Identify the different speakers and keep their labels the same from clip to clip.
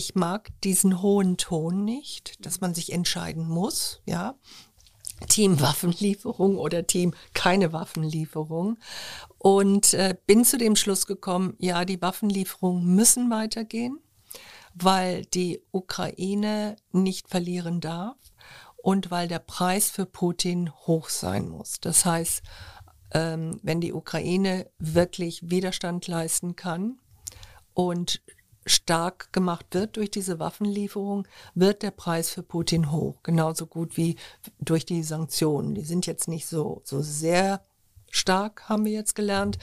Speaker 1: ich mag diesen hohen Ton nicht, dass man sich entscheiden muss, ja. Team Waffenlieferung oder Team keine Waffenlieferung. Und äh, bin zu dem Schluss gekommen, ja, die Waffenlieferungen müssen weitergehen, weil die Ukraine nicht verlieren darf und weil der Preis für Putin hoch sein muss. Das heißt, ähm, wenn die Ukraine wirklich Widerstand leisten kann und stark gemacht wird durch diese Waffenlieferung, wird der Preis für Putin hoch. Genauso gut wie durch die Sanktionen. Die sind jetzt nicht so, so sehr stark, haben wir jetzt gelernt.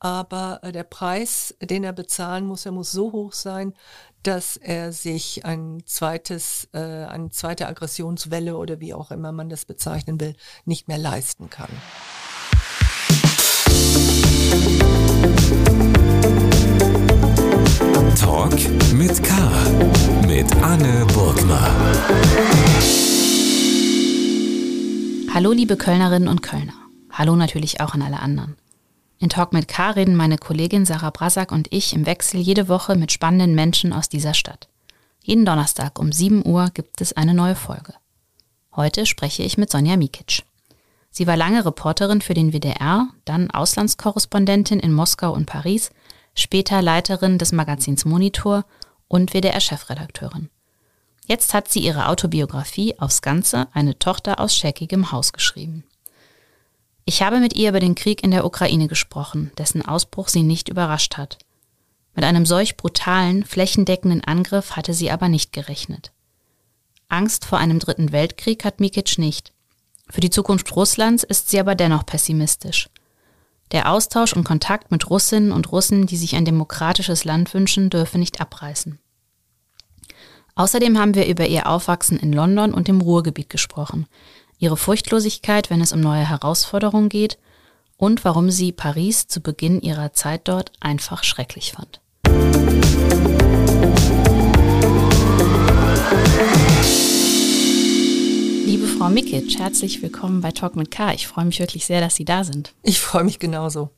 Speaker 1: Aber äh, der Preis, den er bezahlen muss, er muss so hoch sein, dass er sich ein zweites, äh, eine zweite Aggressionswelle oder wie auch immer man das bezeichnen will, nicht mehr leisten kann.
Speaker 2: Talk mit K. Mit Anne Burgner.
Speaker 3: Hallo liebe Kölnerinnen und Kölner. Hallo natürlich auch an alle anderen. In Talk mit K reden meine Kollegin Sarah Brasak und ich im Wechsel jede Woche mit spannenden Menschen aus dieser Stadt. Jeden Donnerstag um 7 Uhr gibt es eine neue Folge. Heute spreche ich mit Sonja Mikic. Sie war lange Reporterin für den WDR, dann Auslandskorrespondentin in Moskau und Paris, später Leiterin des Magazins Monitor und WDR-Chefredakteurin. Jetzt hat sie ihre Autobiografie Aufs Ganze, eine Tochter aus scheckigem Haus geschrieben. Ich habe mit ihr über den Krieg in der Ukraine gesprochen, dessen Ausbruch sie nicht überrascht hat. Mit einem solch brutalen, flächendeckenden Angriff hatte sie aber nicht gerechnet. Angst vor einem dritten Weltkrieg hat Mikic nicht. Für die Zukunft Russlands ist sie aber dennoch pessimistisch. Der Austausch und Kontakt mit Russinnen und Russen, die sich ein demokratisches Land wünschen, dürfe nicht abreißen. Außerdem haben wir über ihr Aufwachsen in London und im Ruhrgebiet gesprochen, ihre Furchtlosigkeit, wenn es um neue Herausforderungen geht und warum sie Paris zu Beginn ihrer Zeit dort einfach schrecklich fand. Liebe Frau Mikic, herzlich willkommen bei Talk mit K. Ich freue mich wirklich sehr, dass Sie da sind.
Speaker 1: Ich freue mich genauso.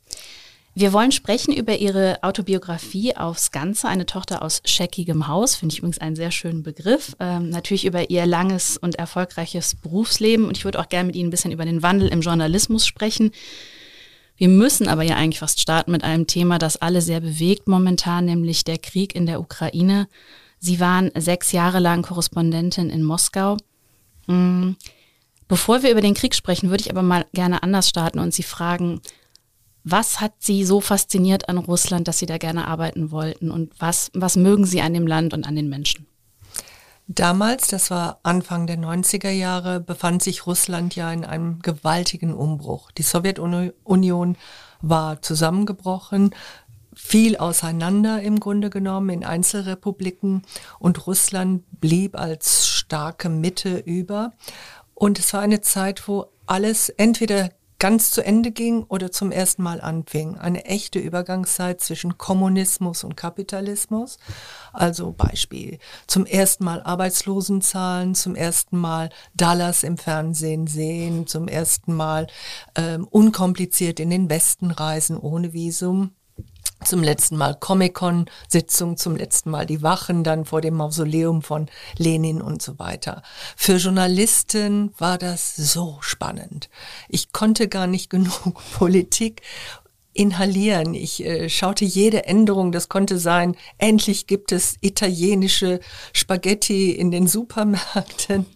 Speaker 3: Wir wollen sprechen über Ihre Autobiografie aufs Ganze, eine Tochter aus scheckigem Haus, finde ich übrigens einen sehr schönen Begriff. Ähm, natürlich über Ihr langes und erfolgreiches Berufsleben und ich würde auch gerne mit Ihnen ein bisschen über den Wandel im Journalismus sprechen. Wir müssen aber ja eigentlich fast starten mit einem Thema, das alle sehr bewegt momentan, nämlich der Krieg in der Ukraine. Sie waren sechs Jahre lang Korrespondentin in Moskau. Hm. Bevor wir über den Krieg sprechen, würde ich aber mal gerne anders starten und Sie fragen, was hat Sie so fasziniert an Russland, dass Sie da gerne arbeiten wollten? Und was, was mögen Sie an dem Land und an den Menschen?
Speaker 1: Damals, das war Anfang der 90er Jahre, befand sich Russland ja in einem gewaltigen Umbruch. Die Sowjetunion war zusammengebrochen, fiel auseinander im Grunde genommen in Einzelrepubliken und Russland blieb als starke Mitte über. Und es war eine Zeit, wo alles entweder ganz zu Ende ging oder zum ersten Mal anfing. Eine echte Übergangszeit zwischen Kommunismus und Kapitalismus. Also Beispiel, zum ersten Mal Arbeitslosenzahlen, zum ersten Mal Dallas im Fernsehen sehen, zum ersten Mal ähm, unkompliziert in den Westen reisen ohne Visum zum letzten Mal Comic-Con-Sitzung, zum letzten Mal die Wachen dann vor dem Mausoleum von Lenin und so weiter. Für Journalisten war das so spannend. Ich konnte gar nicht genug Politik inhalieren. Ich äh, schaute jede Änderung. Das konnte sein, endlich gibt es italienische Spaghetti in den Supermärkten.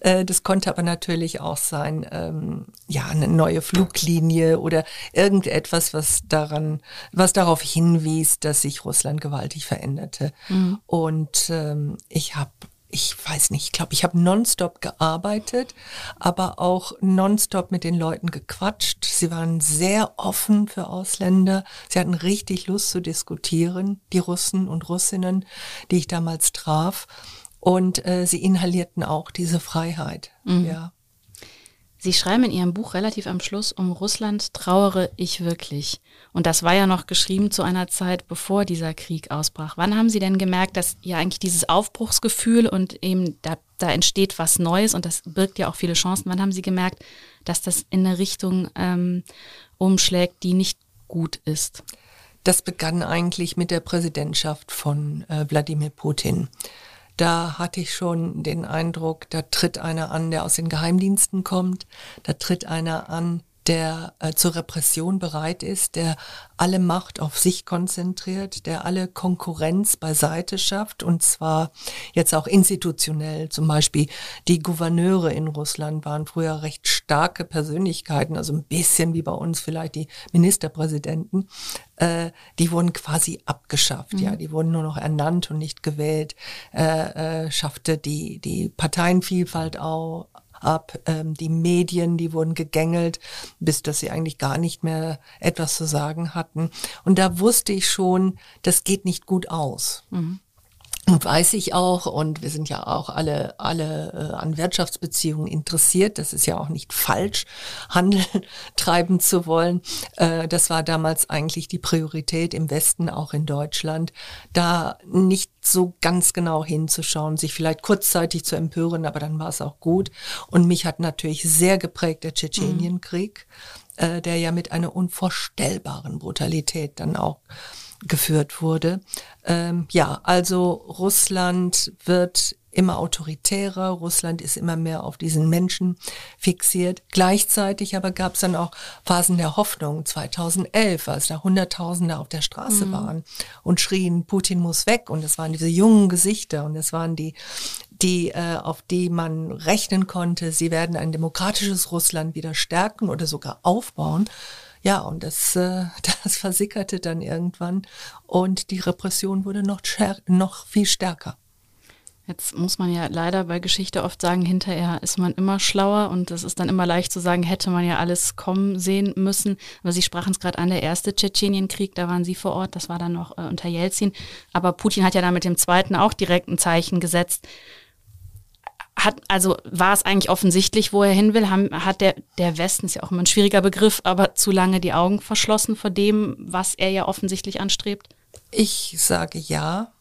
Speaker 1: Äh, das konnte aber natürlich auch sein, ähm, ja, eine neue Fluglinie oder irgendetwas, was daran, was darauf hinwies, dass sich Russland gewaltig veränderte. Mhm. Und ähm, ich habe ich weiß nicht, ich glaube, ich habe nonstop gearbeitet, aber auch nonstop mit den Leuten gequatscht. Sie waren sehr offen für Ausländer. Sie hatten richtig Lust zu diskutieren, die Russen und Russinnen, die ich damals traf. Und äh, sie inhalierten auch diese Freiheit. Mhm. Ja.
Speaker 3: Sie schreiben in Ihrem Buch relativ am Schluss, um Russland trauere ich wirklich. Und das war ja noch geschrieben zu einer Zeit, bevor dieser Krieg ausbrach. Wann haben Sie denn gemerkt, dass ja eigentlich dieses Aufbruchsgefühl und eben da, da entsteht was Neues und das birgt ja auch viele Chancen. Wann haben Sie gemerkt, dass das in eine Richtung ähm, umschlägt, die nicht gut ist?
Speaker 1: das begann eigentlich mit der Präsidentschaft von äh, Wladimir Putin. Da hatte ich schon den Eindruck, da tritt einer an, der aus den Geheimdiensten kommt, da tritt einer an, der äh, zur Repression bereit ist, der alle Macht auf sich konzentriert, der alle Konkurrenz beiseite schafft und zwar jetzt auch institutionell. Zum Beispiel die Gouverneure in Russland waren früher recht starke Persönlichkeiten, also ein bisschen wie bei uns vielleicht die Ministerpräsidenten. Äh, die wurden quasi abgeschafft, mhm. ja, die wurden nur noch ernannt und nicht gewählt, äh, äh, schaffte die, die Parteienvielfalt auch, ab. Ähm, die Medien, die wurden gegängelt, bis dass sie eigentlich gar nicht mehr etwas zu sagen hatten. Und da wusste ich schon, das geht nicht gut aus. Mhm. Weiß ich auch, und wir sind ja auch alle, alle äh, an Wirtschaftsbeziehungen interessiert, das ist ja auch nicht falsch, Handel treiben zu wollen. Äh, das war damals eigentlich die Priorität im Westen, auch in Deutschland, da nicht so ganz genau hinzuschauen, sich vielleicht kurzzeitig zu empören, aber dann war es auch gut. Und mich hat natürlich sehr geprägt der Tschetschenienkrieg, mhm. äh, der ja mit einer unvorstellbaren Brutalität dann auch geführt wurde. Ähm, ja, also Russland wird immer autoritärer, Russland ist immer mehr auf diesen Menschen fixiert. Gleichzeitig aber gab es dann auch Phasen der Hoffnung, 2011, als da Hunderttausende auf der Straße mhm. waren und schrien, Putin muss weg. Und es waren diese jungen Gesichter und es waren die, die, äh, auf die man rechnen konnte, sie werden ein demokratisches Russland wieder stärken oder sogar aufbauen. Ja, und das, äh, das versickerte dann irgendwann und die Repression wurde noch, noch viel stärker.
Speaker 3: Jetzt muss man ja leider bei Geschichte oft sagen, hinterher ist man immer schlauer und es ist dann immer leicht zu sagen, hätte man ja alles kommen sehen müssen. Aber Sie sprachen es gerade an, der erste Tschetschenienkrieg, da waren Sie vor Ort, das war dann noch äh, unter Jelzin. Aber Putin hat ja dann mit dem zweiten auch direkt ein Zeichen gesetzt hat, also war es eigentlich offensichtlich, wo er hin will? Haben, hat der, der Westen, ist ja auch immer ein schwieriger Begriff, aber zu lange die Augen verschlossen vor dem, was er ja offensichtlich anstrebt?
Speaker 1: Ich sage ja.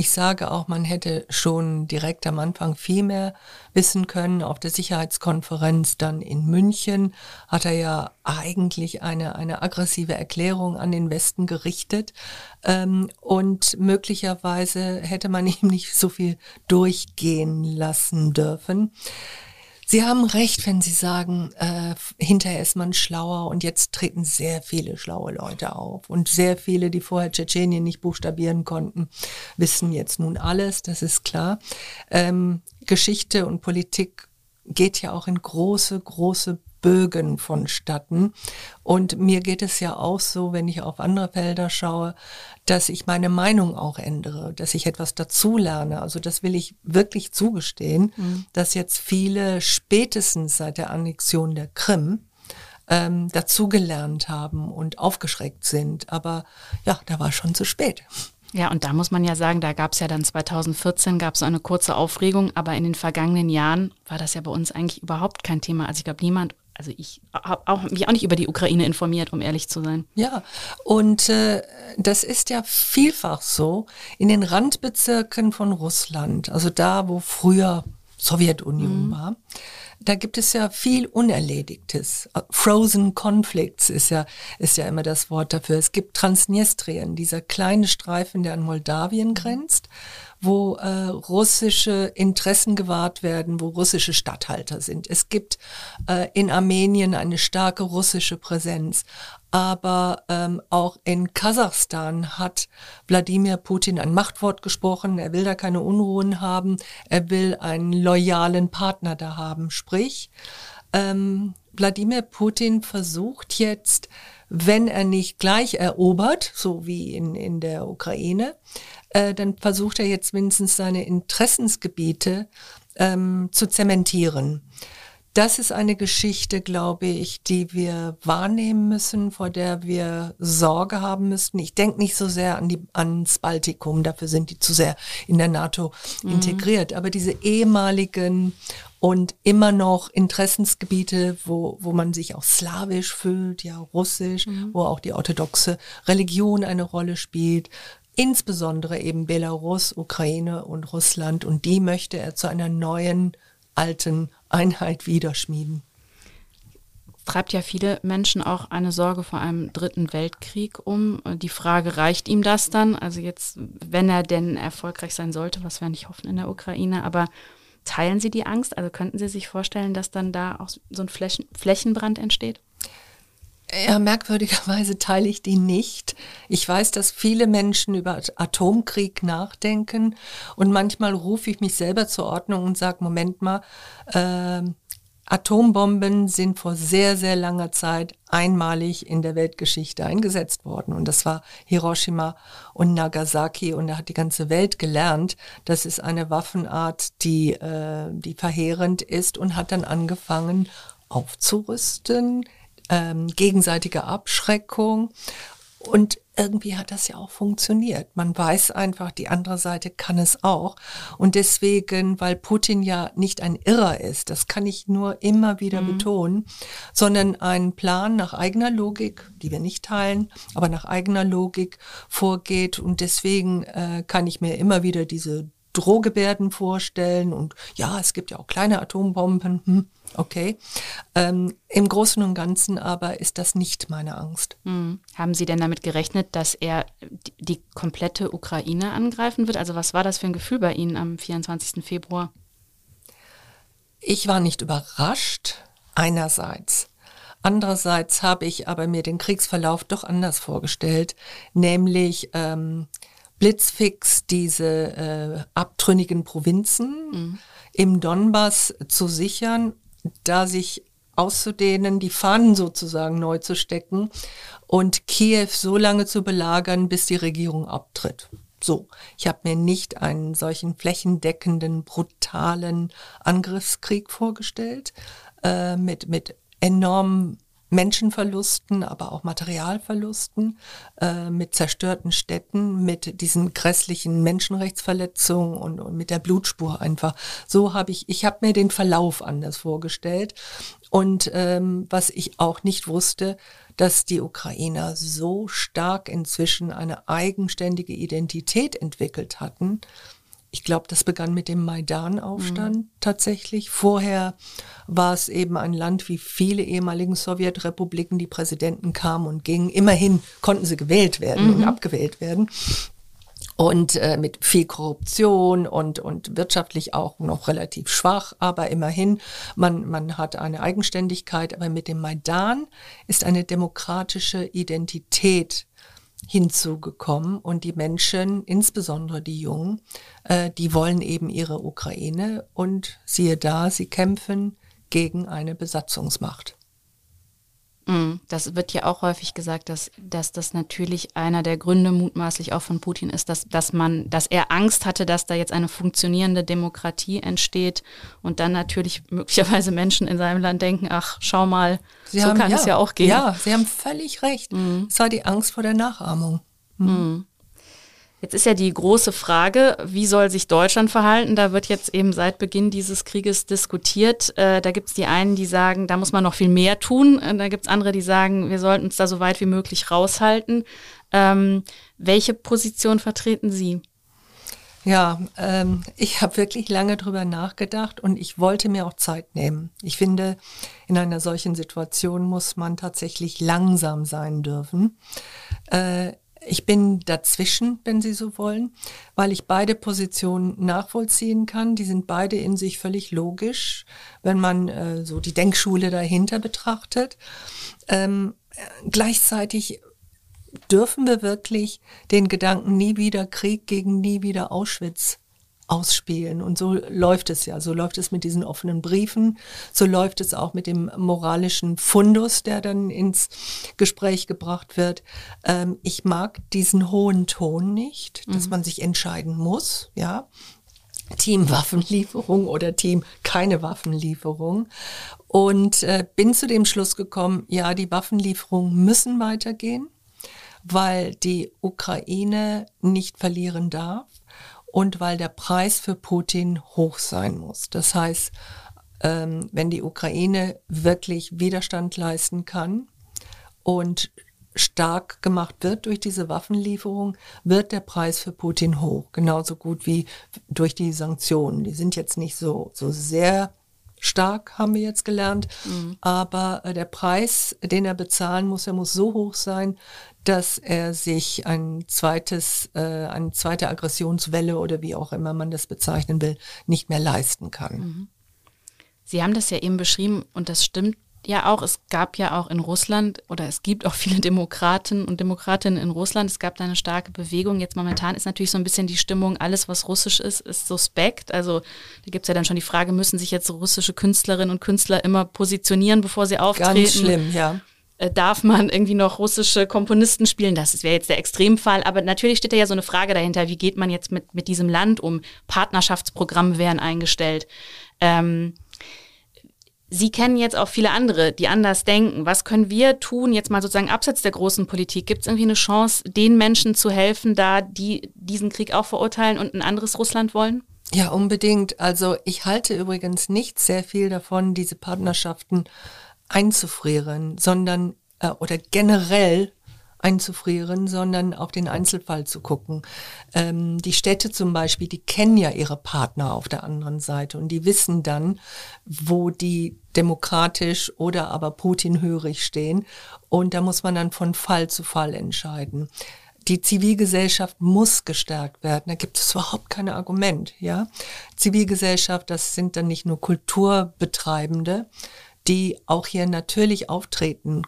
Speaker 1: Ich sage auch, man hätte schon direkt am Anfang viel mehr wissen können. Auf der Sicherheitskonferenz dann in München hat er ja eigentlich eine, eine aggressive Erklärung an den Westen gerichtet. Ähm, und möglicherweise hätte man ihm nicht so viel durchgehen lassen dürfen. Sie haben recht, wenn Sie sagen, äh, hinterher ist man schlauer und jetzt treten sehr viele schlaue Leute auf. Und sehr viele, die vorher Tschetschenien nicht buchstabieren konnten, wissen jetzt nun alles, das ist klar. Ähm, Geschichte und Politik geht ja auch in große, große Bögen vonstatten. Und mir geht es ja auch so, wenn ich auf andere Felder schaue, dass ich meine Meinung auch ändere, dass ich etwas dazulerne. Also das will ich wirklich zugestehen, mhm. dass jetzt viele spätestens seit der Annexion der Krim ähm, dazugelernt haben und aufgeschreckt sind. Aber ja, da war schon zu spät.
Speaker 3: Ja, und da muss man ja sagen, da gab es ja dann 2014 gab es eine kurze Aufregung, aber in den vergangenen Jahren war das ja bei uns eigentlich überhaupt kein Thema. Also ich glaube, niemand also ich habe auch, mich auch nicht über die Ukraine informiert, um ehrlich zu sein.
Speaker 1: Ja, und äh, das ist ja vielfach so in den Randbezirken von Russland, also da, wo früher Sowjetunion mhm. war. Da gibt es ja viel Unerledigtes. Frozen Conflicts ist ja, ist ja immer das Wort dafür. Es gibt Transnistrien, dieser kleine Streifen, der an Moldawien grenzt wo äh, russische Interessen gewahrt werden, wo russische Statthalter sind. Es gibt äh, in Armenien eine starke russische Präsenz. Aber ähm, auch in Kasachstan hat Wladimir Putin ein Machtwort gesprochen. Er will da keine Unruhen haben. Er will einen loyalen Partner da haben. Sprich, ähm, Wladimir Putin versucht jetzt, wenn er nicht gleich erobert, so wie in, in der Ukraine, äh, dann versucht er jetzt mindestens seine Interessensgebiete ähm, zu zementieren. Das ist eine Geschichte, glaube ich, die wir wahrnehmen müssen, vor der wir Sorge haben müssten. Ich denke nicht so sehr an die, ans Baltikum, dafür sind die zu sehr in der NATO mhm. integriert. Aber diese ehemaligen und immer noch Interessensgebiete, wo, wo man sich auch slawisch fühlt, ja, russisch, mhm. wo auch die orthodoxe Religion eine Rolle spielt, insbesondere eben Belarus, Ukraine und Russland. Und die möchte er zu einer neuen, alten Einheit wiederschmieden.
Speaker 3: treibt ja viele Menschen auch eine Sorge vor einem dritten Weltkrieg um. Die Frage, reicht ihm das dann? Also jetzt, wenn er denn erfolgreich sein sollte, was wir nicht hoffen in der Ukraine, aber teilen Sie die Angst? Also könnten Sie sich vorstellen, dass dann da auch so ein Flächen Flächenbrand entsteht?
Speaker 1: Ja, merkwürdigerweise teile ich die nicht. Ich weiß, dass viele Menschen über Atomkrieg nachdenken und manchmal rufe ich mich selber zur Ordnung und sage, Moment mal, äh, Atombomben sind vor sehr, sehr langer Zeit einmalig in der Weltgeschichte eingesetzt worden. Und das war Hiroshima und Nagasaki. Und da hat die ganze Welt gelernt, das ist eine Waffenart, die, äh, die verheerend ist und hat dann angefangen aufzurüsten, ähm, gegenseitige Abschreckung. Und irgendwie hat das ja auch funktioniert. Man weiß einfach, die andere Seite kann es auch. Und deswegen, weil Putin ja nicht ein Irrer ist, das kann ich nur immer wieder mhm. betonen, sondern einen Plan nach eigener Logik, die wir nicht teilen, aber nach eigener Logik vorgeht. Und deswegen äh, kann ich mir immer wieder diese Drohgebärden vorstellen und ja, es gibt ja auch kleine Atombomben, hm, okay. Ähm, Im Großen und Ganzen aber ist das nicht meine Angst.
Speaker 3: Hm. Haben Sie denn damit gerechnet, dass er die, die komplette Ukraine angreifen wird? Also was war das für ein Gefühl bei Ihnen am 24. Februar?
Speaker 1: Ich war nicht überrascht, einerseits. Andererseits habe ich aber mir den Kriegsverlauf doch anders vorgestellt, nämlich ähm, blitzfix diese äh, abtrünnigen Provinzen mhm. im Donbass zu sichern, da sich auszudehnen, die Fahnen sozusagen neu zu stecken und Kiew so lange zu belagern, bis die Regierung abtritt. So, ich habe mir nicht einen solchen flächendeckenden, brutalen Angriffskrieg vorgestellt, äh, mit, mit enormen Menschenverlusten, aber auch Materialverlusten, äh, mit zerstörten Städten, mit diesen grässlichen Menschenrechtsverletzungen und, und mit der Blutspur einfach. So habe ich, ich habe mir den Verlauf anders vorgestellt. Und ähm, was ich auch nicht wusste, dass die Ukrainer so stark inzwischen eine eigenständige Identität entwickelt hatten, ich glaube, das begann mit dem Maidan-Aufstand mhm. tatsächlich. Vorher war es eben ein Land wie viele ehemaligen Sowjetrepubliken, die Präsidenten kamen und gingen. Immerhin konnten sie gewählt werden mhm. und abgewählt werden. Und äh, mit viel Korruption und, und wirtschaftlich auch noch relativ schwach, aber immerhin, man, man hat eine Eigenständigkeit. Aber mit dem Maidan ist eine demokratische Identität hinzugekommen und die Menschen, insbesondere die Jungen, äh, die wollen eben ihre Ukraine und siehe da, sie kämpfen gegen eine Besatzungsmacht.
Speaker 3: Mm, das wird ja auch häufig gesagt, dass, dass das natürlich einer der Gründe mutmaßlich auch von Putin ist, dass, dass man, dass er Angst hatte, dass da jetzt eine funktionierende Demokratie entsteht und dann natürlich möglicherweise Menschen in seinem Land denken, ach, schau mal, Sie so haben, kann ja, es ja auch gehen.
Speaker 1: Ja, Sie haben völlig recht. Mhm. Es war die Angst vor der Nachahmung. Mhm.
Speaker 3: Mhm. Jetzt ist ja die große Frage, wie soll sich Deutschland verhalten? Da wird jetzt eben seit Beginn dieses Krieges diskutiert. Äh, da gibt es die einen, die sagen, da muss man noch viel mehr tun. Äh, da gibt es andere, die sagen, wir sollten uns da so weit wie möglich raushalten. Ähm, welche Position vertreten Sie?
Speaker 1: Ja, ähm, ich habe wirklich lange drüber nachgedacht und ich wollte mir auch Zeit nehmen. Ich finde, in einer solchen Situation muss man tatsächlich langsam sein dürfen. Äh, ich bin dazwischen, wenn Sie so wollen, weil ich beide Positionen nachvollziehen kann. Die sind beide in sich völlig logisch, wenn man äh, so die Denkschule dahinter betrachtet. Ähm, gleichzeitig dürfen wir wirklich den Gedanken nie wieder Krieg gegen nie wieder Auschwitz ausspielen. Und so läuft es ja. So läuft es mit diesen offenen Briefen. So läuft es auch mit dem moralischen Fundus, der dann ins Gespräch gebracht wird. Ähm, ich mag diesen hohen Ton nicht, dass mhm. man sich entscheiden muss, ja. Team Waffenlieferung oder Team keine Waffenlieferung. Und äh, bin zu dem Schluss gekommen, ja, die Waffenlieferungen müssen weitergehen, weil die Ukraine nicht verlieren darf und weil der Preis für Putin hoch sein muss. Das heißt, ähm, wenn die Ukraine wirklich Widerstand leisten kann und stark gemacht wird durch diese Waffenlieferung, wird der Preis für Putin hoch. Genauso gut wie durch die Sanktionen. Die sind jetzt nicht so, so sehr stark, haben wir jetzt gelernt. Mhm. Aber äh, der Preis, den er bezahlen muss, er muss so hoch sein, dass er sich ein zweites, äh, eine zweite Aggressionswelle oder wie auch immer man das bezeichnen will, nicht mehr leisten kann. Mhm.
Speaker 3: Sie haben das ja eben beschrieben und das stimmt ja auch, es gab ja auch in Russland oder es gibt auch viele Demokraten und Demokratinnen in Russland. Es gab da eine starke Bewegung. Jetzt momentan ist natürlich so ein bisschen die Stimmung, alles was russisch ist, ist suspekt. Also da gibt es ja dann schon die Frage, müssen sich jetzt russische Künstlerinnen und Künstler immer positionieren, bevor sie auftreten?
Speaker 1: Ganz schlimm, ja.
Speaker 3: Äh, darf man irgendwie noch russische Komponisten spielen? Das wäre jetzt der Extremfall. Aber natürlich steht da ja so eine Frage dahinter, wie geht man jetzt mit, mit diesem Land um? Partnerschaftsprogramme werden eingestellt. Ähm, Sie kennen jetzt auch viele andere, die anders denken. Was können wir tun, jetzt mal sozusagen abseits der großen Politik? Gibt es irgendwie eine Chance, den Menschen zu helfen, da die diesen Krieg auch verurteilen und ein anderes Russland wollen?
Speaker 1: Ja, unbedingt. Also ich halte übrigens nicht sehr viel davon, diese Partnerschaften einzufrieren, sondern äh, oder generell einzufrieren, sondern auf den Einzelfall zu gucken. Ähm, die Städte zum Beispiel, die kennen ja ihre Partner auf der anderen Seite und die wissen dann, wo die demokratisch oder aber Putin hörig stehen. Und da muss man dann von Fall zu Fall entscheiden. Die Zivilgesellschaft muss gestärkt werden. Da gibt es überhaupt kein Argument, ja. Zivilgesellschaft, das sind dann nicht nur Kulturbetreibende, die auch hier natürlich auftreten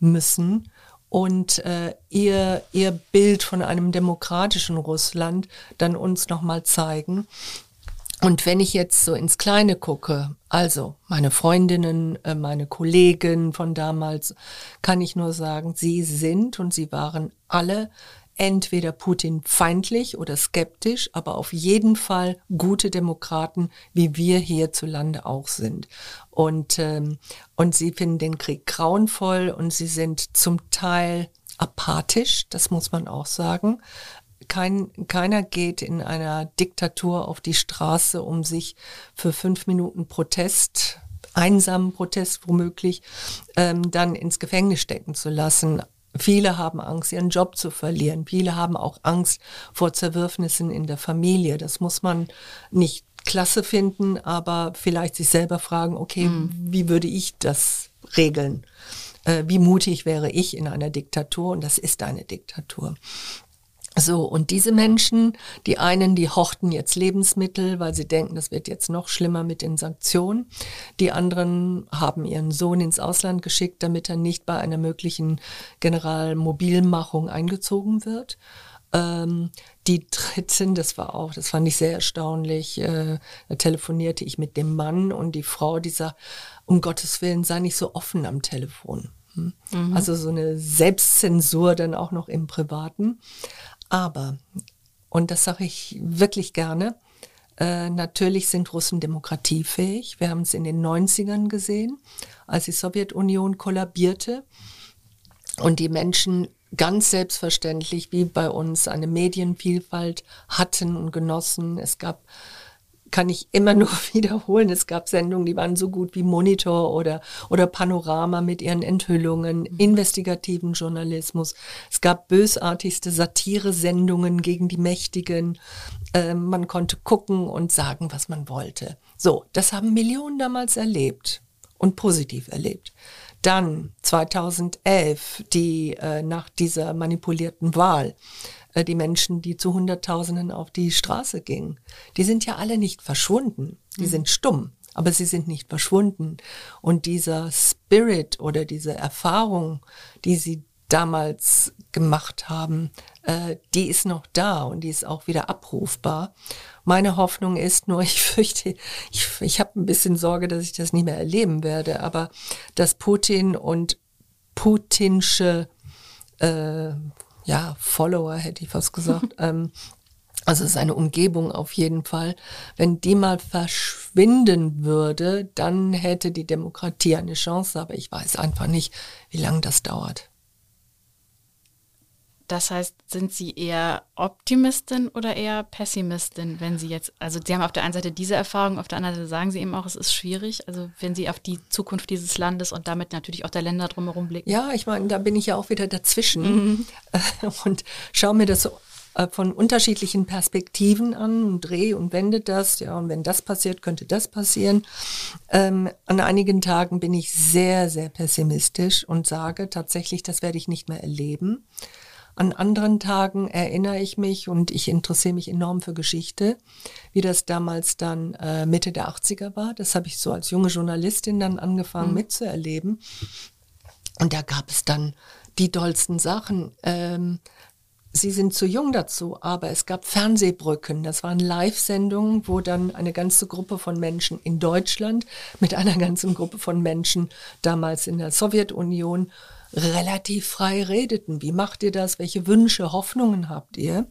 Speaker 1: müssen und äh, ihr, ihr Bild von einem demokratischen Russland dann uns nochmal zeigen. Und wenn ich jetzt so ins Kleine gucke, also meine Freundinnen, äh, meine Kollegen von damals, kann ich nur sagen, sie sind und sie waren alle entweder Putin feindlich oder skeptisch, aber auf jeden Fall gute Demokraten, wie wir hierzulande auch sind. Und, ähm, und sie finden den Krieg grauenvoll und sie sind zum Teil apathisch, das muss man auch sagen. Kein, keiner geht in einer Diktatur auf die Straße, um sich für fünf Minuten Protest einsamen Protest womöglich, ähm, dann ins Gefängnis stecken zu lassen. Viele haben Angst, ihren Job zu verlieren. Viele haben auch Angst vor Zerwürfnissen in der Familie. Das muss man nicht klasse finden, aber vielleicht sich selber fragen, okay, mhm. wie würde ich das regeln? Äh, wie mutig wäre ich in einer Diktatur? Und das ist eine Diktatur. So, und diese Menschen, die einen, die horchten jetzt Lebensmittel, weil sie denken, das wird jetzt noch schlimmer mit den Sanktionen. Die anderen haben ihren Sohn ins Ausland geschickt, damit er nicht bei einer möglichen Generalmobilmachung eingezogen wird. Ähm, die dritten, das war auch, das fand ich sehr erstaunlich, äh, da telefonierte ich mit dem Mann und die Frau, die sagt, um Gottes Willen, sei nicht so offen am Telefon. Hm? Mhm. Also so eine Selbstzensur dann auch noch im Privaten. Aber, und das sage ich wirklich gerne, äh, natürlich sind Russen demokratiefähig. Wir haben es in den 90ern gesehen, als die Sowjetunion kollabierte und die Menschen ganz selbstverständlich wie bei uns eine Medienvielfalt hatten und genossen. Es gab kann ich immer nur wiederholen. Es gab Sendungen, die waren so gut wie Monitor oder, oder Panorama mit ihren Enthüllungen, mhm. investigativen Journalismus. Es gab bösartigste Satire-Sendungen gegen die Mächtigen. Äh, man konnte gucken und sagen, was man wollte. So, das haben Millionen damals erlebt und positiv erlebt. Dann 2011, die äh, nach dieser manipulierten Wahl, die Menschen, die zu Hunderttausenden auf die Straße gingen. Die sind ja alle nicht verschwunden, die mhm. sind stumm, aber sie sind nicht verschwunden. Und dieser Spirit oder diese Erfahrung, die sie damals gemacht haben, äh, die ist noch da und die ist auch wieder abrufbar. Meine Hoffnung ist nur, ich fürchte, ich, ich habe ein bisschen Sorge, dass ich das nicht mehr erleben werde, aber dass Putin und putinsche äh, ja, Follower hätte ich fast gesagt. ähm, also seine Umgebung auf jeden Fall. Wenn die mal verschwinden würde, dann hätte die Demokratie eine Chance, aber ich weiß einfach nicht, wie lange das dauert.
Speaker 3: Das heißt, sind Sie eher Optimistin oder eher Pessimistin, wenn Sie jetzt, also Sie haben auf der einen Seite diese Erfahrung, auf der anderen Seite sagen Sie eben auch, es ist schwierig, also wenn Sie auf die Zukunft dieses Landes und damit natürlich auch der Länder drumherum blicken.
Speaker 1: Ja, ich meine, da bin ich ja auch wieder dazwischen mhm. und schaue mir das äh, von unterschiedlichen Perspektiven an und drehe und wende das. Ja, und wenn das passiert, könnte das passieren. Ähm, an einigen Tagen bin ich sehr, sehr pessimistisch und sage tatsächlich, das werde ich nicht mehr erleben. An anderen Tagen erinnere ich mich und ich interessiere mich enorm für Geschichte, wie das damals dann äh, Mitte der 80er war. Das habe ich so als junge Journalistin dann angefangen mhm. mitzuerleben. Und da gab es dann die dollsten Sachen. Ähm, Sie sind zu jung dazu, aber es gab Fernsehbrücken. Das waren Live-Sendungen, wo dann eine ganze Gruppe von Menschen in Deutschland mit einer ganzen Gruppe von Menschen damals in der Sowjetunion relativ frei redeten. Wie macht ihr das? Welche Wünsche, Hoffnungen habt ihr?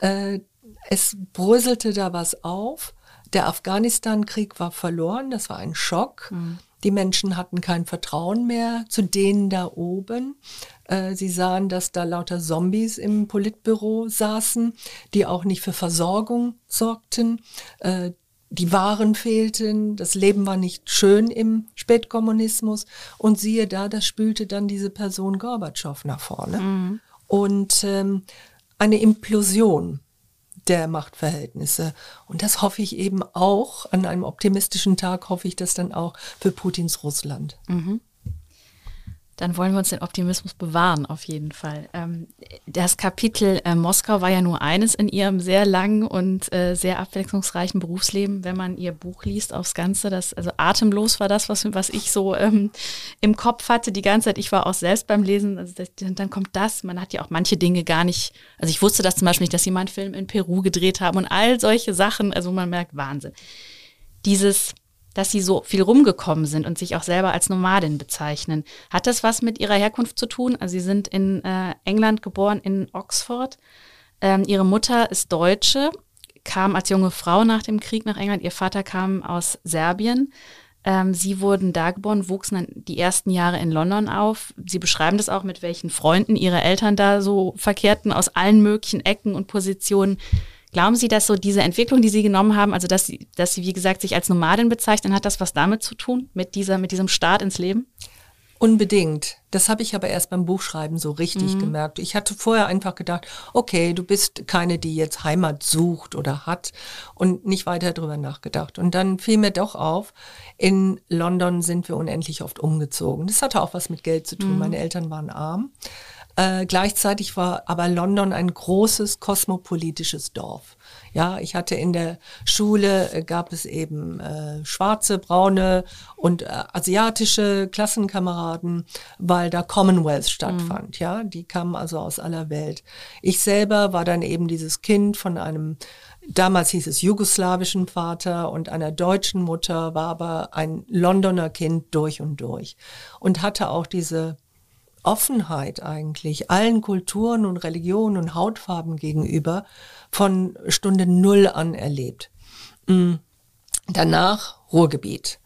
Speaker 1: Äh, es bröselte da was auf. Der Afghanistan-Krieg war verloren. Das war ein Schock. Mhm. Die Menschen hatten kein Vertrauen mehr zu denen da oben. Äh, sie sahen, dass da lauter Zombies im Politbüro saßen, die auch nicht für Versorgung sorgten. Äh, die Waren fehlten, das Leben war nicht schön im Spätkommunismus. Und siehe da, das spülte dann diese Person Gorbatschow nach vorne. Mhm. Und ähm, eine Implosion der Machtverhältnisse. Und das hoffe ich eben auch, an einem optimistischen Tag hoffe ich das dann auch für Putins Russland. Mhm
Speaker 3: dann wollen wir uns den Optimismus bewahren, auf jeden Fall. Ähm, das Kapitel äh, Moskau war ja nur eines in ihrem sehr langen und äh, sehr abwechslungsreichen Berufsleben, wenn man ihr Buch liest aufs Ganze. Das, also atemlos war das, was, was ich so ähm, im Kopf hatte die ganze Zeit. Ich war auch selbst beim Lesen, also das, dann kommt das. Man hat ja auch manche Dinge gar nicht, also ich wusste das zum Beispiel nicht, dass sie mal einen Film in Peru gedreht haben und all solche Sachen. Also man merkt Wahnsinn. Dieses dass sie so viel rumgekommen sind und sich auch selber als Nomadin bezeichnen. Hat das was mit ihrer Herkunft zu tun? Also sie sind in äh, England geboren, in Oxford. Ähm, ihre Mutter ist Deutsche, kam als junge Frau nach dem Krieg nach England. Ihr Vater kam aus Serbien. Ähm, sie wurden da geboren, wuchsen dann die ersten Jahre in London auf. Sie beschreiben das auch, mit welchen Freunden ihre Eltern da so verkehrten, aus allen möglichen Ecken und Positionen. Glauben Sie, dass so diese Entwicklung, die Sie genommen haben, also dass Sie, dass Sie, wie gesagt, sich als Nomadin bezeichnen, hat das was damit zu tun, mit, dieser, mit diesem Start ins Leben?
Speaker 1: Unbedingt. Das habe ich aber erst beim Buchschreiben so richtig mhm. gemerkt. Ich hatte vorher einfach gedacht, okay, du bist keine, die jetzt Heimat sucht oder hat und nicht weiter drüber nachgedacht. Und dann fiel mir doch auf, in London sind wir unendlich oft umgezogen. Das hatte auch was mit Geld zu tun. Mhm. Meine Eltern waren arm. Äh, gleichzeitig war aber London ein großes kosmopolitisches Dorf. Ja, ich hatte in der Schule äh, gab es eben äh, schwarze, braune und äh, asiatische Klassenkameraden, weil da Commonwealth stattfand. Mhm. Ja, die kamen also aus aller Welt. Ich selber war dann eben dieses Kind von einem Damals hieß es jugoslawischen Vater und einer deutschen Mutter, war aber ein Londoner Kind durch und durch und hatte auch diese Offenheit eigentlich allen Kulturen und Religionen und Hautfarben gegenüber von Stunde Null an erlebt. Mm. Danach Ruhrgebiet.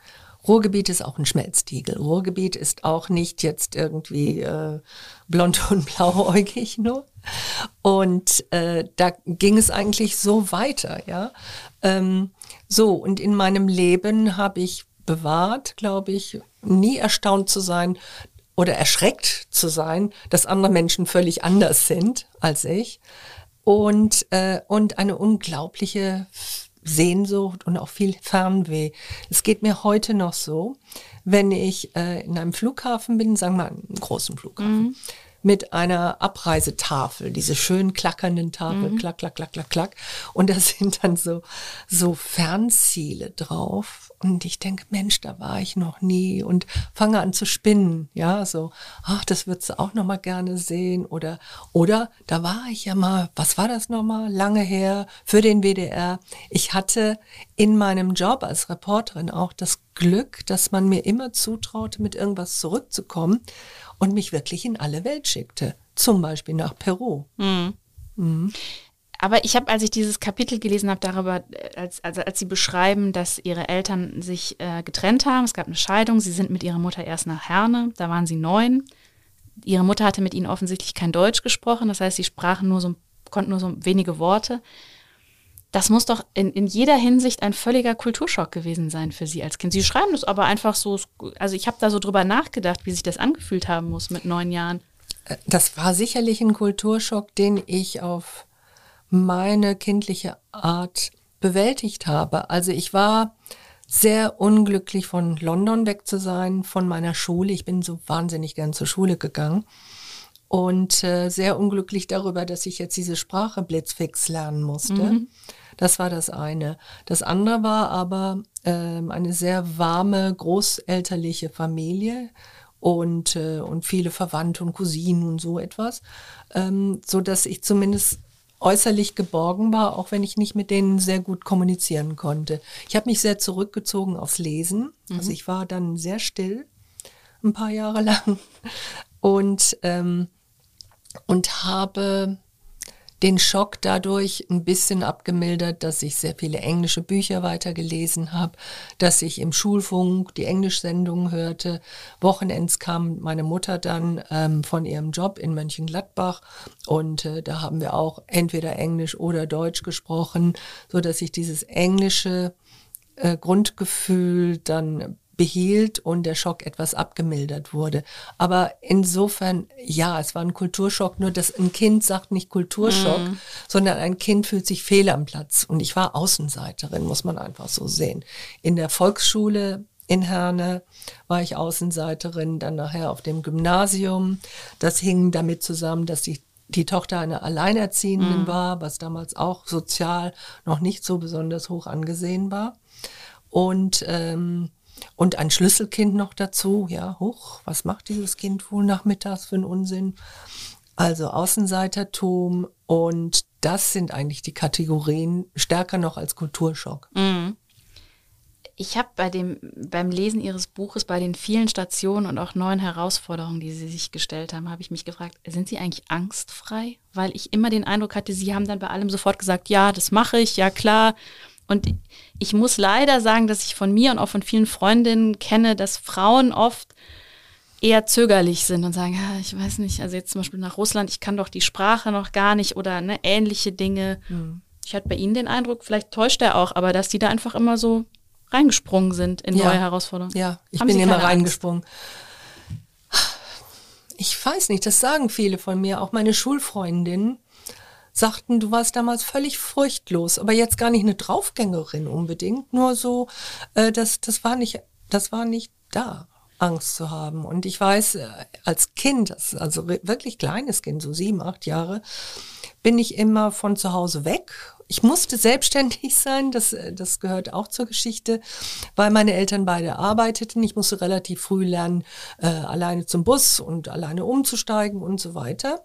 Speaker 1: Ruhrgebiet ist auch ein Schmelztiegel. Ruhrgebiet ist auch nicht jetzt irgendwie äh, blond und blauäugig nur. Und äh, da ging es eigentlich so weiter, ja. Ähm, so, und in meinem Leben habe ich bewahrt, glaube ich, nie erstaunt zu sein, oder erschreckt zu sein, dass andere Menschen völlig anders sind als ich und, äh, und eine unglaubliche Sehnsucht und auch viel Fernweh. Es geht mir heute noch so, wenn ich äh, in einem Flughafen bin, sagen wir mal einen großen Flughafen, mhm. mit einer Abreisetafel, diese schön klackernden Tafel, mhm. klack, klack, klack, klack, klack. Und da sind dann so, so Fernziele drauf. Und ich denke, Mensch, da war ich noch nie und fange an zu spinnen. Ja, so, ach, das würdest du auch noch mal gerne sehen. Oder, oder, da war ich ja mal, was war das noch mal? Lange her für den WDR. Ich hatte in meinem Job als Reporterin auch das Glück, dass man mir immer zutraute, mit irgendwas zurückzukommen und mich wirklich in alle Welt schickte. Zum Beispiel nach Peru. Mhm.
Speaker 3: Mhm. Aber ich habe, als ich dieses Kapitel gelesen habe, darüber, äh, als, also als sie beschreiben, dass ihre Eltern sich äh, getrennt haben, es gab eine Scheidung, sie sind mit ihrer Mutter erst nach Herne, da waren sie neun. Ihre Mutter hatte mit ihnen offensichtlich kein Deutsch gesprochen, das heißt, sie sprachen nur so, konnten nur so wenige Worte. Das muss doch in, in jeder Hinsicht ein völliger Kulturschock gewesen sein für Sie als Kind. Sie schreiben das aber einfach so, also ich habe da so drüber nachgedacht, wie sich das angefühlt haben muss mit neun Jahren.
Speaker 1: Äh, das war sicherlich ein Kulturschock, den ich auf meine kindliche Art bewältigt habe. Also ich war sehr unglücklich von London weg zu sein, von meiner Schule. Ich bin so wahnsinnig gern zur Schule gegangen und äh, sehr unglücklich darüber, dass ich jetzt diese Sprache blitzfix lernen musste. Mhm. Das war das eine. Das andere war aber ähm, eine sehr warme, großelterliche Familie und, äh, und viele Verwandte und Cousinen und so etwas, ähm, so dass ich zumindest äußerlich geborgen war, auch wenn ich nicht mit denen sehr gut kommunizieren konnte. Ich habe mich sehr zurückgezogen aufs Lesen. Mhm. Also ich war dann sehr still, ein paar Jahre lang und ähm, und habe den Schock dadurch ein bisschen abgemildert, dass ich sehr viele englische Bücher weitergelesen habe, dass ich im Schulfunk die Englischsendungen hörte. Wochenends kam meine Mutter dann ähm, von ihrem Job in Mönchengladbach und äh, da haben wir auch entweder Englisch oder Deutsch gesprochen, so dass ich dieses englische äh, Grundgefühl dann behielt und der Schock etwas abgemildert wurde. Aber insofern, ja, es war ein Kulturschock, nur dass ein Kind sagt nicht Kulturschock, mm. sondern ein Kind fühlt sich fehl am Platz. Und ich war Außenseiterin, muss man einfach so sehen. In der Volksschule in Herne war ich Außenseiterin, dann nachher auf dem Gymnasium. Das hing damit zusammen, dass ich die Tochter einer Alleinerziehenden mm. war, was damals auch sozial noch nicht so besonders hoch angesehen war. Und ähm, und ein Schlüsselkind noch dazu. Ja, hoch, was macht dieses Kind wohl nachmittags für einen Unsinn? Also Außenseitertum und das sind eigentlich die Kategorien stärker noch als Kulturschock. Mhm.
Speaker 3: Ich habe bei dem beim Lesen Ihres Buches bei den vielen Stationen und auch neuen Herausforderungen, die Sie sich gestellt haben, habe ich mich gefragt: Sind Sie eigentlich angstfrei? Weil ich immer den Eindruck hatte, Sie haben dann bei allem sofort gesagt: Ja, das mache ich, ja klar. Und ich muss leider sagen, dass ich von mir und auch von vielen Freundinnen kenne, dass Frauen oft eher zögerlich sind und sagen, ja, ich weiß nicht, also jetzt zum Beispiel nach Russland, ich kann doch die Sprache noch gar nicht oder ne, ähnliche Dinge. Mhm. Ich hatte bei Ihnen den Eindruck, vielleicht täuscht er auch, aber dass die da einfach immer so reingesprungen sind in ja. neue Herausforderungen.
Speaker 1: Ja, ich Haben bin immer reingesprungen. Ich weiß nicht, das sagen viele von mir, auch meine Schulfreundinnen sagten, du warst damals völlig furchtlos, aber jetzt gar nicht eine Draufgängerin unbedingt, nur so, äh, das, das war nicht, das war nicht da. Angst zu haben. Und ich weiß, äh, als Kind, also wirklich kleines Kind, so sieben, acht Jahre, bin ich immer von zu Hause weg. Ich musste selbstständig sein, das, äh, das gehört auch zur Geschichte, weil meine Eltern beide arbeiteten. Ich musste relativ früh lernen, äh, alleine zum Bus und alleine umzusteigen und so weiter.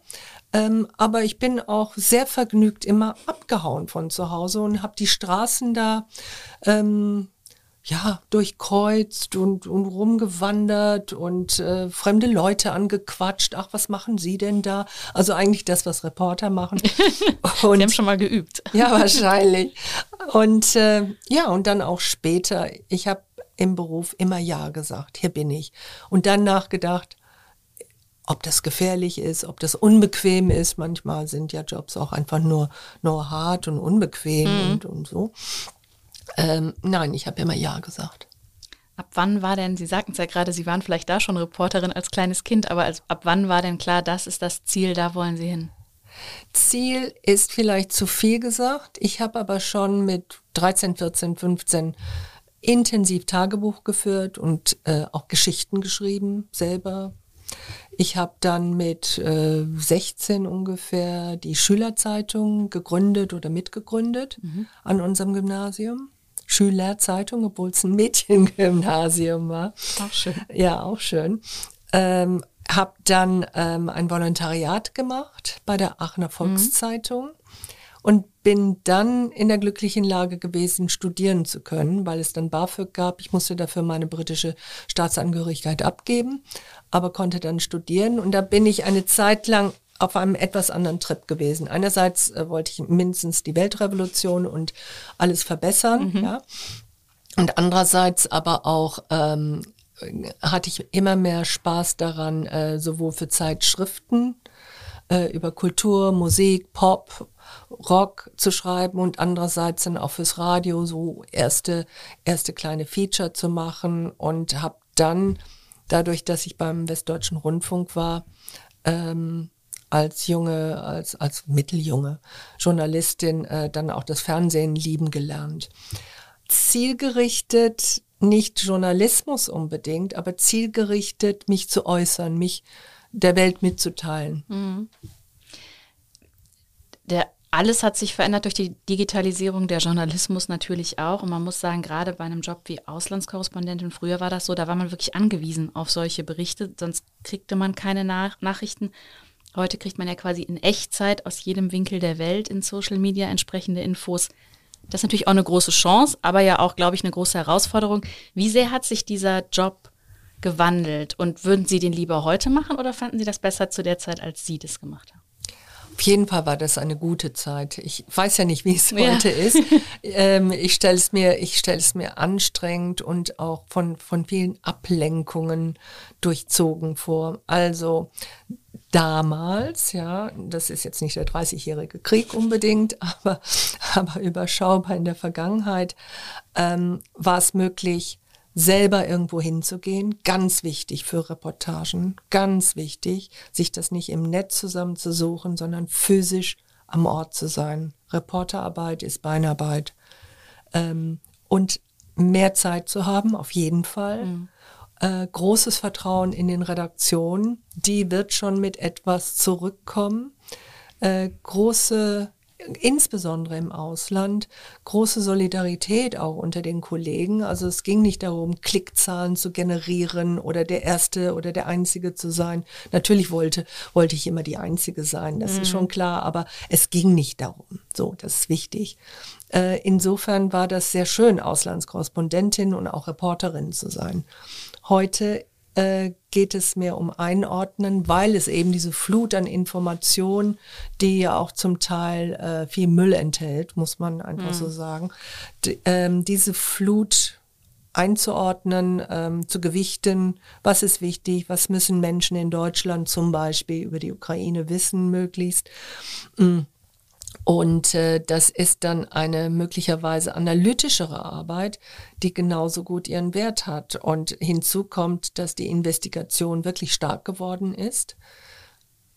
Speaker 1: Ähm, aber ich bin auch sehr vergnügt immer abgehauen von zu Hause und habe die Straßen da ähm, ja durchkreuzt und, und rumgewandert und äh, fremde Leute angequatscht. Ach, was machen Sie denn da? Also eigentlich das, was Reporter machen.
Speaker 3: Und, Sie haben schon mal geübt.
Speaker 1: ja, wahrscheinlich. Und äh, ja, und dann auch später. Ich habe im Beruf immer Ja gesagt. Hier bin ich. Und dann nachgedacht, ob das gefährlich ist, ob das unbequem ist. Manchmal sind ja Jobs auch einfach nur, nur hart und unbequem mhm. und, und so. Ähm, nein, ich habe immer Ja gesagt.
Speaker 3: Ab wann war denn, Sie sagten es ja gerade, Sie waren vielleicht da schon Reporterin als kleines Kind, aber als, ab wann war denn klar, das ist das Ziel, da wollen Sie hin?
Speaker 1: Ziel ist vielleicht zu viel gesagt. Ich habe aber schon mit 13, 14, 15 intensiv Tagebuch geführt und äh, auch Geschichten geschrieben, selber ich habe dann mit äh, 16 ungefähr die Schülerzeitung gegründet oder mitgegründet mhm. an unserem Gymnasium. Schülerzeitung, obwohl es ein Mädchengymnasium war.
Speaker 3: Auch schön.
Speaker 1: Ja, auch schön. Ähm, habe dann ähm, ein Volontariat gemacht bei der Aachener Volkszeitung. Mhm und bin dann in der glücklichen Lage gewesen, studieren zu können, weil es dann BAföG gab. Ich musste dafür meine britische Staatsangehörigkeit abgeben, aber konnte dann studieren und da bin ich eine Zeit lang auf einem etwas anderen Trip gewesen. Einerseits äh, wollte ich mindestens die Weltrevolution und alles verbessern, mhm. ja. Und andererseits aber auch ähm, hatte ich immer mehr Spaß daran, äh, sowohl für Zeitschriften äh, über Kultur, Musik, Pop Rock zu schreiben und andererseits dann auch fürs Radio so erste, erste kleine Feature zu machen und habe dann, dadurch, dass ich beim Westdeutschen Rundfunk war, ähm, als junge, als, als mitteljunge Journalistin äh, dann auch das Fernsehen lieben gelernt. Zielgerichtet, nicht Journalismus unbedingt, aber zielgerichtet mich zu äußern, mich der Welt mitzuteilen. Mhm.
Speaker 3: Der alles hat sich verändert durch die Digitalisierung, der Journalismus natürlich auch. Und man muss sagen, gerade bei einem Job wie Auslandskorrespondentin, früher war das so, da war man wirklich angewiesen auf solche Berichte, sonst kriegte man keine Nach Nachrichten. Heute kriegt man ja quasi in Echtzeit aus jedem Winkel der Welt in Social Media entsprechende Infos. Das ist natürlich auch eine große Chance, aber ja auch, glaube ich, eine große Herausforderung. Wie sehr hat sich dieser Job gewandelt und würden Sie den lieber heute machen oder fanden Sie das besser zu der Zeit, als Sie das gemacht haben?
Speaker 1: Auf jeden Fall war das eine gute Zeit. Ich weiß ja nicht, wie es ja. heute ist. Ähm, ich stelle es mir, ich stelle es mir anstrengend und auch von, von vielen Ablenkungen durchzogen vor. Also damals, ja, das ist jetzt nicht der 30-jährige Krieg unbedingt, aber, aber überschaubar in der Vergangenheit, ähm, war es möglich, selber irgendwo hinzugehen, ganz wichtig für Reportagen, ganz wichtig, sich das nicht im Netz zusammenzusuchen, sondern physisch am Ort zu sein. Reporterarbeit ist Beinarbeit. Ähm, und mehr Zeit zu haben, auf jeden Fall. Mhm. Äh, großes Vertrauen in den Redaktionen, die wird schon mit etwas zurückkommen. Äh, große insbesondere im Ausland, große Solidarität auch unter den Kollegen. Also es ging nicht darum, Klickzahlen zu generieren oder der Erste oder der Einzige zu sein. Natürlich wollte, wollte ich immer die Einzige sein, das mhm. ist schon klar, aber es ging nicht darum. So, das ist wichtig. Äh, insofern war das sehr schön, Auslandskorrespondentin und auch Reporterin zu sein. Heute äh, geht es mehr um Einordnen, weil es eben diese Flut an Informationen, die ja auch zum Teil äh, viel Müll enthält, muss man einfach mhm. so sagen, die, ähm, diese Flut einzuordnen, ähm, zu gewichten, was ist wichtig, was müssen Menschen in Deutschland zum Beispiel über die Ukraine wissen möglichst. Mhm und äh, das ist dann eine möglicherweise analytischere Arbeit, die genauso gut ihren Wert hat. Und hinzu kommt, dass die Investigation wirklich stark geworden ist,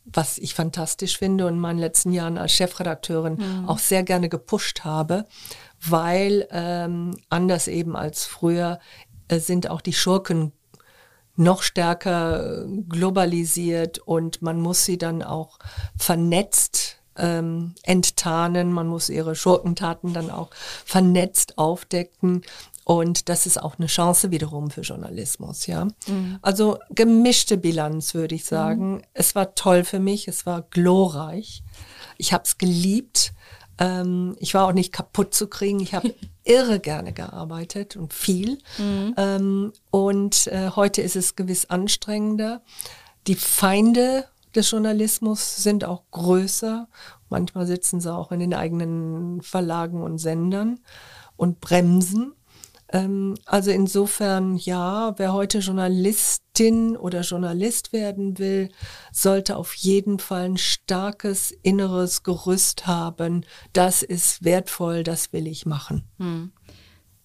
Speaker 1: was ich fantastisch finde und in meinen letzten Jahren als Chefredakteurin mhm. auch sehr gerne gepusht habe, weil ähm, anders eben als früher äh, sind auch die Schurken noch stärker globalisiert und man muss sie dann auch vernetzt ähm, enttarnen, man muss ihre Schurkentaten dann auch vernetzt aufdecken. Und das ist auch eine Chance wiederum für Journalismus, ja. Mhm. Also gemischte Bilanz, würde ich sagen. Mhm. Es war toll für mich, es war glorreich. Ich habe es geliebt. Ähm, ich war auch nicht kaputt zu kriegen. Ich habe irre gerne gearbeitet und viel. Mhm. Ähm, und äh, heute ist es gewiss anstrengender. Die Feinde des Journalismus sind auch größer. Manchmal sitzen sie auch in den eigenen Verlagen und Sendern und bremsen. Ähm, also insofern, ja, wer heute Journalistin oder Journalist werden will, sollte auf jeden Fall ein starkes inneres Gerüst haben. Das ist wertvoll, das will ich machen. Hm.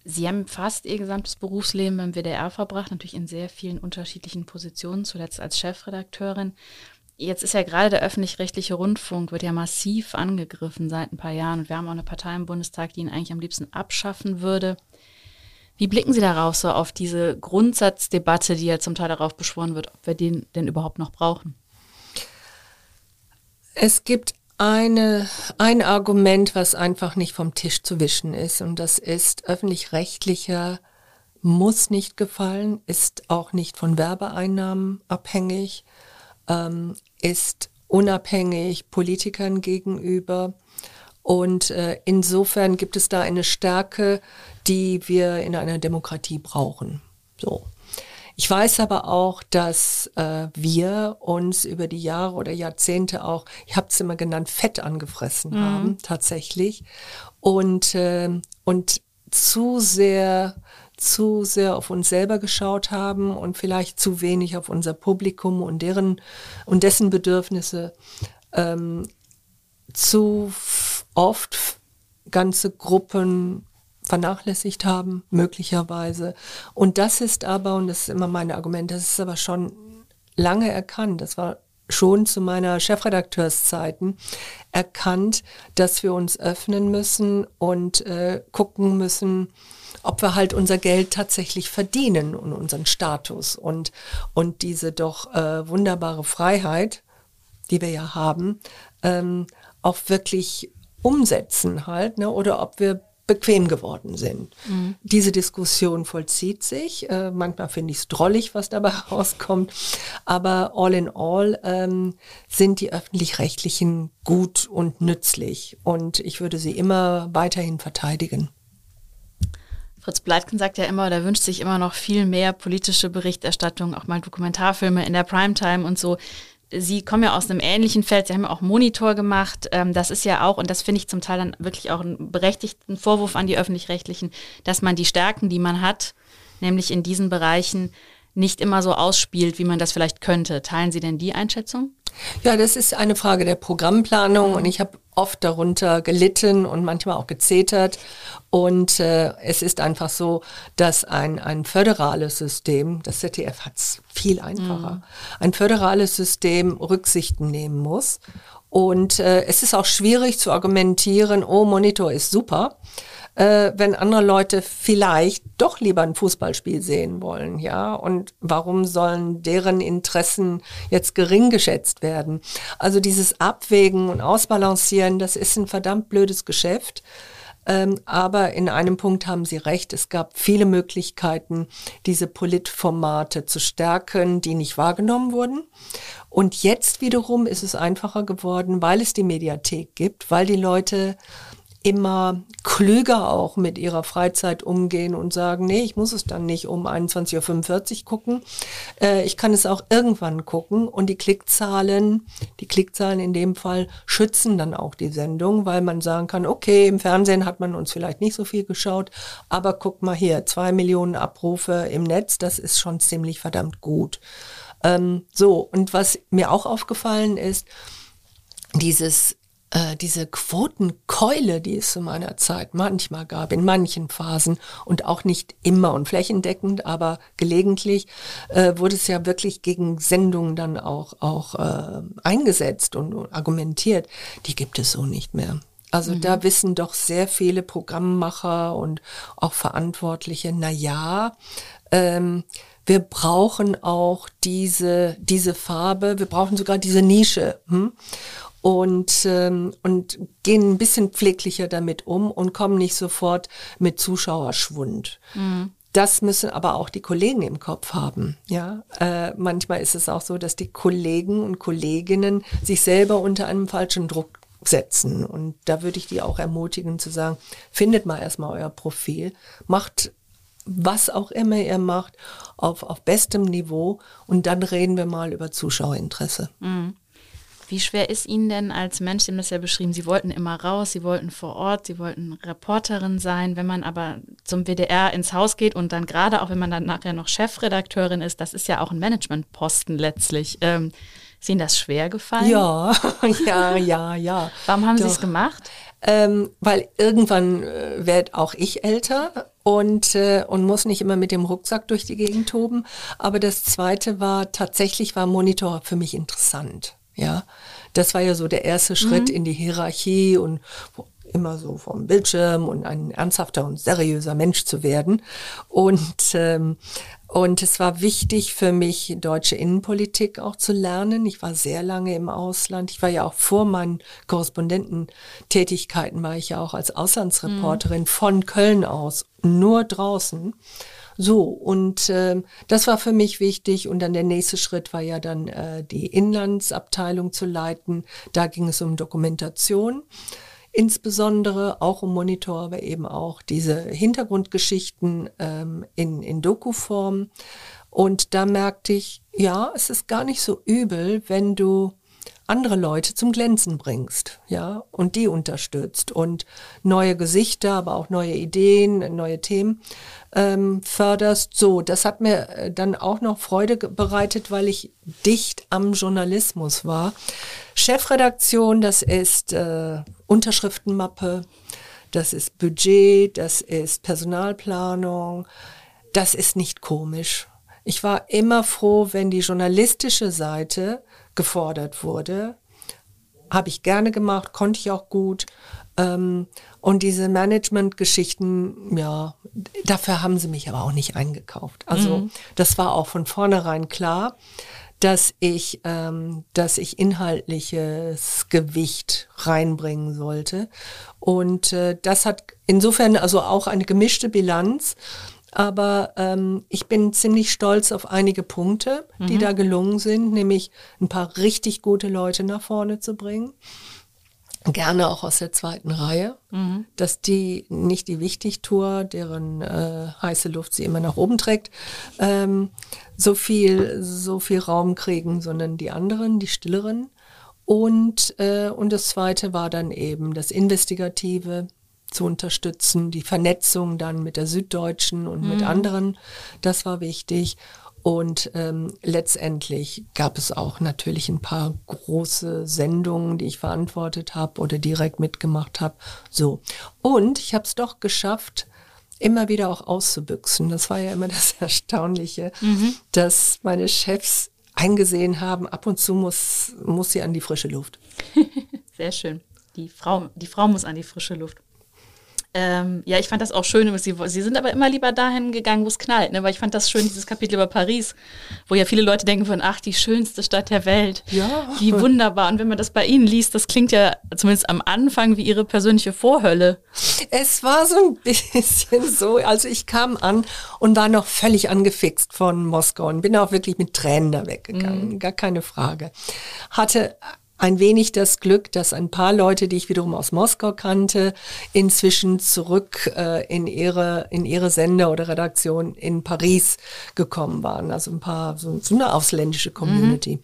Speaker 3: Sie haben fast Ihr gesamtes Berufsleben beim WDR verbracht, natürlich in sehr vielen unterschiedlichen Positionen, zuletzt als Chefredakteurin. Jetzt ist ja gerade der öffentlich-rechtliche Rundfunk, wird ja massiv angegriffen seit ein paar Jahren. Und wir haben auch eine Partei im Bundestag, die ihn eigentlich am liebsten abschaffen würde. Wie blicken Sie darauf so auf diese Grundsatzdebatte, die ja zum Teil darauf beschworen wird, ob wir den denn überhaupt noch brauchen?
Speaker 1: Es gibt eine, ein Argument, was einfach nicht vom Tisch zu wischen ist. Und das ist, öffentlich-rechtlicher muss nicht gefallen, ist auch nicht von Werbeeinnahmen abhängig ähm, ist unabhängig Politikern gegenüber. Und äh, insofern gibt es da eine Stärke, die wir in einer Demokratie brauchen. So. Ich weiß aber auch, dass äh, wir uns über die Jahre oder Jahrzehnte auch, ich habe es immer genannt, Fett angefressen mhm. haben, tatsächlich. Und, äh, und zu sehr zu sehr auf uns selber geschaut haben und vielleicht zu wenig auf unser Publikum und deren und dessen Bedürfnisse ähm, zu oft ganze Gruppen vernachlässigt haben, möglicherweise. Und das ist aber, und das ist immer mein Argument, das ist aber schon lange erkannt, das war schon zu meiner Chefredakteurszeiten erkannt, dass wir uns öffnen müssen und äh, gucken müssen, ob wir halt unser Geld tatsächlich verdienen und unseren Status und, und diese doch äh, wunderbare Freiheit, die wir ja haben, ähm, auch wirklich umsetzen halt, ne? oder ob wir bequem geworden sind. Mhm. Diese Diskussion vollzieht sich. Äh, manchmal finde ich es drollig, was dabei rauskommt. Aber all in all ähm, sind die öffentlich-rechtlichen gut und nützlich. Und ich würde sie immer weiterhin verteidigen.
Speaker 3: Fritz Bleitgen sagt ja immer, der wünscht sich immer noch viel mehr politische Berichterstattung, auch mal Dokumentarfilme in der Primetime und so. Sie kommen ja aus einem ähnlichen Feld, Sie haben ja auch Monitor gemacht. Ähm, das ist ja auch, und das finde ich zum Teil dann wirklich auch einen berechtigten Vorwurf an die öffentlich-rechtlichen, dass man die Stärken, die man hat, nämlich in diesen Bereichen, nicht immer so ausspielt, wie man das vielleicht könnte. Teilen Sie denn die Einschätzung?
Speaker 1: Ja, das ist eine Frage der Programmplanung und ich habe oft darunter gelitten und manchmal auch gezetert. Und äh, es ist einfach so, dass ein, ein föderales System, das ZDF hat es viel einfacher, mhm. ein föderales System Rücksichten nehmen muss. Und äh, es ist auch schwierig zu argumentieren, oh, Monitor ist super äh, wenn andere Leute vielleicht doch lieber ein Fußballspiel sehen wollen, ja? Und warum sollen deren Interessen jetzt gering geschätzt werden? Also dieses Abwägen und Ausbalancieren, das ist ein verdammt blödes Geschäft. Ähm, aber in einem Punkt haben Sie recht. Es gab viele Möglichkeiten, diese Politformate zu stärken, die nicht wahrgenommen wurden. Und jetzt wiederum ist es einfacher geworden, weil es die Mediathek gibt, weil die Leute immer klüger auch mit ihrer Freizeit umgehen und sagen, nee, ich muss es dann nicht um 21.45 Uhr gucken. Äh, ich kann es auch irgendwann gucken und die Klickzahlen, die Klickzahlen in dem Fall schützen dann auch die Sendung, weil man sagen kann, okay, im Fernsehen hat man uns vielleicht nicht so viel geschaut, aber guck mal hier, zwei Millionen Abrufe im Netz, das ist schon ziemlich verdammt gut. Ähm, so, und was mir auch aufgefallen ist, dieses äh, diese Quotenkeule, die es zu meiner Zeit manchmal gab, in manchen Phasen und auch nicht immer und flächendeckend, aber gelegentlich äh, wurde es ja wirklich gegen Sendungen dann auch, auch äh, eingesetzt und, und argumentiert. Die gibt es so nicht mehr. Also mhm. da wissen doch sehr viele Programmmacher und auch Verantwortliche, na ja, ähm, wir brauchen auch diese, diese Farbe, wir brauchen sogar diese Nische. Hm? Und, ähm, und gehen ein bisschen pfleglicher damit um und kommen nicht sofort mit Zuschauerschwund. Mhm. Das müssen aber auch die Kollegen im Kopf haben. Ja, äh, manchmal ist es auch so, dass die Kollegen und Kolleginnen sich selber unter einem falschen Druck setzen. Und da würde ich die auch ermutigen zu sagen, findet mal erstmal euer Profil, macht was auch immer ihr macht, auf, auf bestem Niveau und dann reden wir mal über Zuschauerinteresse.
Speaker 3: Mhm. Wie schwer ist Ihnen denn als Mensch, Sie haben das ja beschrieben, Sie wollten immer raus, Sie wollten vor Ort, Sie wollten Reporterin sein. Wenn man aber zum WDR ins Haus geht und dann gerade auch, wenn man dann nachher noch Chefredakteurin ist, das ist ja auch ein Managementposten letztlich. Ähm, ist Ihnen das schwer gefallen?
Speaker 1: Ja, ja, ja, ja.
Speaker 3: Warum haben Sie es gemacht?
Speaker 1: Ähm, weil irgendwann äh, werde auch ich älter und, äh, und muss nicht immer mit dem Rucksack durch die Gegend toben. Aber das Zweite war, tatsächlich war Monitor für mich interessant. Ja, das war ja so der erste Schritt mhm. in die Hierarchie und immer so vom Bildschirm und ein ernsthafter und seriöser Mensch zu werden. Und, ähm, und es war wichtig für mich, deutsche Innenpolitik auch zu lernen. Ich war sehr lange im Ausland. Ich war ja auch vor meinen Korrespondententätigkeiten, war ich ja auch als Auslandsreporterin mhm. von Köln aus, nur draußen. So, und äh, das war für mich wichtig. Und dann der nächste Schritt war ja dann äh, die Inlandsabteilung zu leiten. Da ging es um Dokumentation insbesondere auch um Monitor, aber eben auch diese Hintergrundgeschichten ähm, in, in Doku-Form. Und da merkte ich, ja, es ist gar nicht so übel, wenn du andere Leute zum Glänzen bringst, ja, und die unterstützt und neue Gesichter, aber auch neue Ideen, neue Themen ähm, förderst. So, das hat mir äh, dann auch noch Freude bereitet, weil ich dicht am Journalismus war. Chefredaktion, das ist äh, Unterschriftenmappe, das ist Budget, das ist Personalplanung, das ist nicht komisch. Ich war immer froh, wenn die journalistische Seite gefordert wurde. Habe ich gerne gemacht, konnte ich auch gut. Ähm, und diese Management-Geschichten, ja, dafür haben sie mich aber auch nicht eingekauft. Also mhm. das war auch von vornherein klar, dass ich, ähm, dass ich inhaltliches Gewicht reinbringen sollte. Und äh, das hat insofern also auch eine gemischte Bilanz. Aber ähm, ich bin ziemlich stolz auf einige Punkte, die mhm. da gelungen sind, nämlich ein paar richtig gute Leute nach vorne zu bringen gerne auch aus der zweiten Reihe, mhm. dass die nicht die Wichtigtour, deren äh, heiße Luft sie immer nach oben trägt, ähm, so viel so viel Raum kriegen, sondern die anderen, die stilleren. Und äh, und das zweite war dann eben das Investigative zu unterstützen, die Vernetzung dann mit der Süddeutschen und mhm. mit anderen. Das war wichtig. Und ähm, letztendlich gab es auch natürlich ein paar große Sendungen, die ich verantwortet habe oder direkt mitgemacht habe. So. Und ich habe es doch geschafft, immer wieder auch auszubüchsen. Das war ja immer das Erstaunliche, mhm. dass meine Chefs eingesehen haben, ab und zu muss, muss sie an die frische Luft.
Speaker 3: Sehr schön. Die Frau, die Frau muss an die frische Luft. Ähm, ja, ich fand das auch schön. Sie, sie sind aber immer lieber dahin gegangen, wo es knallt. Ne? Weil ich fand das schön, dieses Kapitel über Paris, wo ja viele Leute denken von, ach, die schönste Stadt der Welt. Ja. Wie wunderbar. Und wenn man das bei Ihnen liest, das klingt ja zumindest am Anfang wie Ihre persönliche Vorhölle.
Speaker 1: Es war so ein bisschen so. Also ich kam an und war noch völlig angefixt von Moskau und bin auch wirklich mit Tränen da weggegangen. Mhm. Gar keine Frage. Hatte ein wenig das Glück, dass ein paar Leute, die ich wiederum aus Moskau kannte, inzwischen zurück äh, in ihre in ihre Sender oder Redaktion in Paris gekommen waren. Also ein paar so, so eine ausländische Community. Mhm.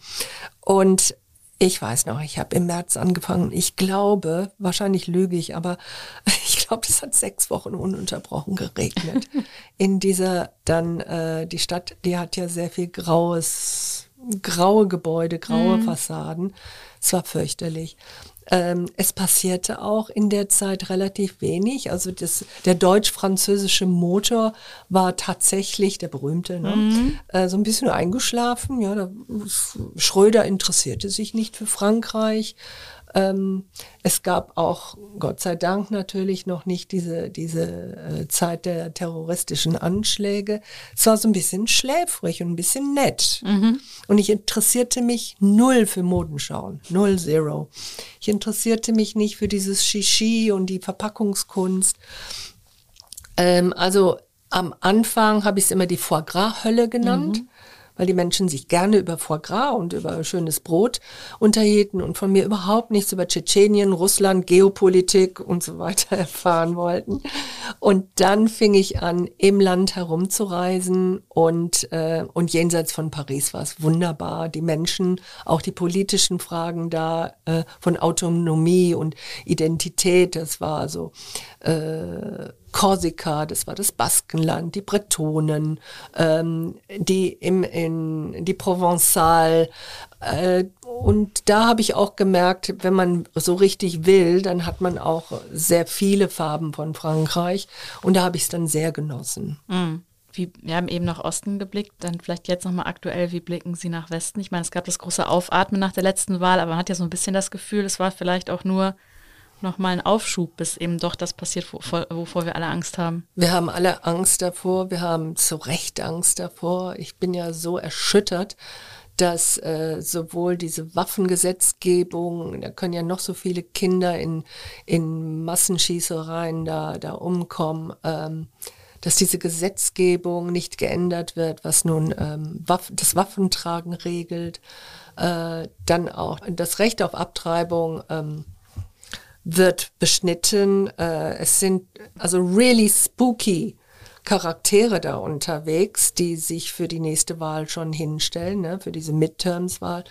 Speaker 1: Und ich weiß noch, ich habe im März angefangen. Ich glaube, wahrscheinlich lüge ich, aber ich glaube, es hat sechs Wochen ununterbrochen geregnet. in dieser dann äh, die Stadt, die hat ja sehr viel graues graue Gebäude, graue mhm. Fassaden. Es war fürchterlich. Ähm, es passierte auch in der Zeit relativ wenig. Also das, der deutsch-französische Motor war tatsächlich der berühmte, ne? Mhm. Äh, so ein bisschen eingeschlafen. Ja, da, Schröder interessierte sich nicht für Frankreich. Ähm, es gab auch, Gott sei Dank natürlich, noch nicht diese, diese äh, Zeit der terroristischen Anschläge. Es war so ein bisschen schläfrig und ein bisschen nett. Mhm. Und ich interessierte mich null für Modenschauen, null, zero. Ich interessierte mich nicht für dieses Shishi und die Verpackungskunst. Ähm, also am Anfang habe ich es immer die Foie Gras-Hölle genannt. Mhm weil die Menschen sich gerne über Foie Gras und über schönes Brot unterhielten und von mir überhaupt nichts über Tschetschenien, Russland, Geopolitik und so weiter erfahren wollten. Und dann fing ich an, im Land herumzureisen und, äh, und jenseits von Paris war es wunderbar. Die Menschen, auch die politischen Fragen da äh, von Autonomie und Identität, das war so äh, Korsika, das war das Baskenland, die Bretonen, ähm, die im in die Provençal. Äh, und da habe ich auch gemerkt, wenn man so richtig will, dann hat man auch sehr viele Farben von Frankreich. Und da habe ich es dann sehr genossen.
Speaker 3: Mhm. Wie, wir haben eben nach Osten geblickt, dann vielleicht jetzt nochmal aktuell, wie blicken Sie nach Westen? Ich meine, es gab das große Aufatmen nach der letzten Wahl, aber man hat ja so ein bisschen das Gefühl, es war vielleicht auch nur nochmal einen Aufschub, bis eben doch das passiert, wovor, wovor wir alle Angst haben?
Speaker 1: Wir haben alle Angst davor, wir haben zu Recht Angst davor. Ich bin ja so erschüttert, dass äh, sowohl diese Waffengesetzgebung, da können ja noch so viele Kinder in, in Massenschießereien da, da umkommen, ähm, dass diese Gesetzgebung nicht geändert wird, was nun ähm, Waff das Waffentragen regelt, äh, dann auch das Recht auf Abtreibung. Ähm, wird beschnitten. Äh, es sind also really spooky Charaktere da unterwegs, die sich für die nächste Wahl schon hinstellen, ne, für diese Midterms-Wahl.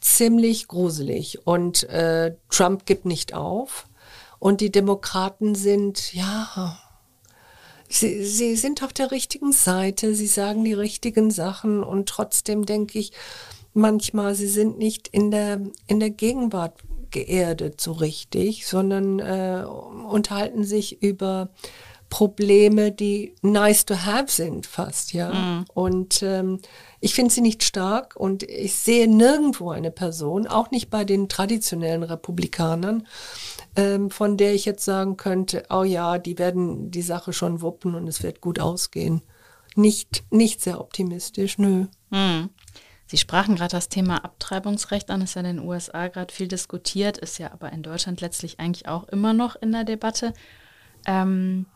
Speaker 1: Ziemlich gruselig. Und äh, Trump gibt nicht auf. Und die Demokraten sind, ja, sie, sie sind auf der richtigen Seite, sie sagen die richtigen Sachen und trotzdem denke ich manchmal, sie sind nicht in der, in der Gegenwart geerdet so richtig, sondern äh, unterhalten sich über Probleme, die nice to have sind fast, ja.
Speaker 3: Mhm.
Speaker 1: Und ähm, ich finde sie nicht stark und ich sehe nirgendwo eine Person, auch nicht bei den traditionellen Republikanern, ähm, von der ich jetzt sagen könnte, oh ja, die werden die Sache schon wuppen und es wird gut ausgehen. Nicht, nicht sehr optimistisch, nö.
Speaker 3: Hm. Sie sprachen gerade das Thema Abtreibungsrecht an, ist ja in den USA gerade viel diskutiert, ist ja aber in Deutschland letztlich eigentlich auch immer noch in der Debatte. Ähm,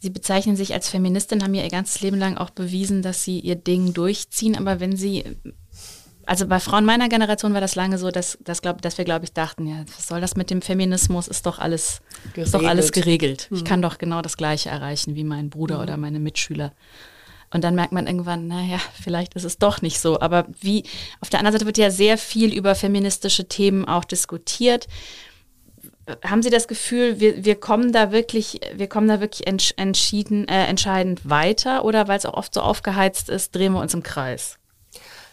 Speaker 3: Sie bezeichnen sich als Feministin, haben ja ihr ganzes Leben lang auch bewiesen, dass Sie Ihr Ding durchziehen. Aber wenn Sie, also bei Frauen meiner Generation war das lange so, dass, dass, glaub, dass wir, glaube ich, dachten, ja, was soll das mit dem Feminismus? Ist doch alles geregelt. Ist doch alles geregelt. Ich kann doch genau das Gleiche erreichen wie mein Bruder oder meine Mitschüler. Und dann merkt man irgendwann, naja, vielleicht ist es doch nicht so. Aber wie, auf der anderen Seite wird ja sehr viel über feministische Themen auch diskutiert. Haben Sie das Gefühl, wir, wir kommen da wirklich, wir kommen da wirklich entsch entschieden, äh, entscheidend weiter oder weil es auch oft so aufgeheizt ist, drehen wir uns im Kreis?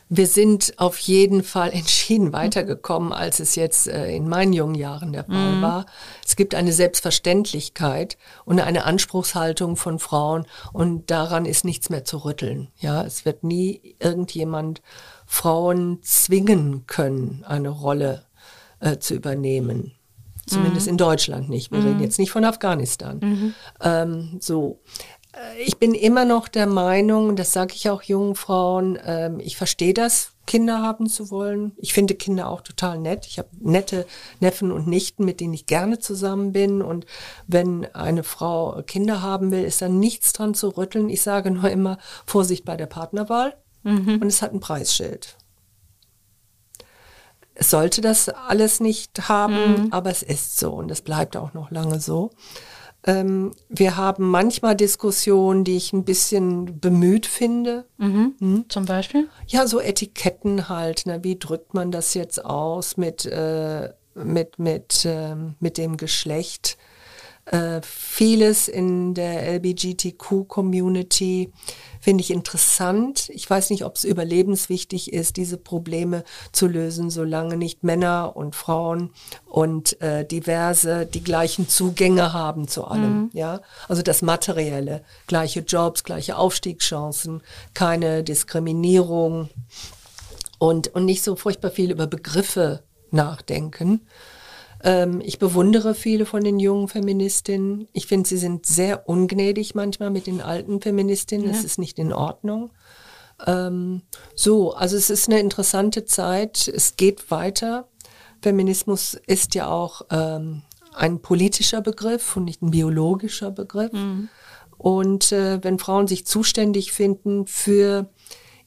Speaker 1: Wir sind auf jeden Fall entschieden weitergekommen, als es jetzt äh, in meinen jungen Jahren der Fall mhm. war. Es gibt eine Selbstverständlichkeit und eine Anspruchshaltung von Frauen und daran ist nichts mehr zu rütteln. Ja, es wird nie irgendjemand Frauen zwingen können, eine Rolle äh, zu übernehmen. Zumindest mhm. in Deutschland nicht. Wir mhm. reden jetzt nicht von Afghanistan. Mhm. Ähm, so. Äh, ich bin immer noch der Meinung, das sage ich auch jungen Frauen, ähm, ich verstehe das, Kinder haben zu wollen. Ich finde Kinder auch total nett. Ich habe nette Neffen und Nichten, mit denen ich gerne zusammen bin. Und wenn eine Frau Kinder haben will, ist da nichts dran zu rütteln. Ich sage nur immer Vorsicht bei der Partnerwahl. Mhm. Und es hat ein Preisschild. Es sollte das alles nicht haben, mhm. aber es ist so und es bleibt auch noch lange so. Ähm, wir haben manchmal Diskussionen, die ich ein bisschen bemüht finde.
Speaker 3: Mhm. Hm? Zum Beispiel?
Speaker 1: Ja, so Etiketten halt. Ne? Wie drückt man das jetzt aus mit, äh, mit, mit, äh, mit dem Geschlecht? Äh, vieles in der LBGTQ-Community finde ich interessant. Ich weiß nicht, ob es überlebenswichtig ist, diese Probleme zu lösen, solange nicht Männer und Frauen und äh, diverse die gleichen Zugänge haben zu allem. Mhm. Ja, also das Materielle, gleiche Jobs, gleiche Aufstiegschancen, keine Diskriminierung und und nicht so furchtbar viel über Begriffe nachdenken. Ähm, ich bewundere viele von den jungen Feministinnen. Ich finde, sie sind sehr ungnädig manchmal mit den alten Feministinnen. Ja. Das ist nicht in Ordnung. Ähm, so, also es ist eine interessante Zeit. Es geht weiter. Feminismus ist ja auch ähm, ein politischer Begriff und nicht ein biologischer Begriff. Mhm. Und äh, wenn Frauen sich zuständig finden für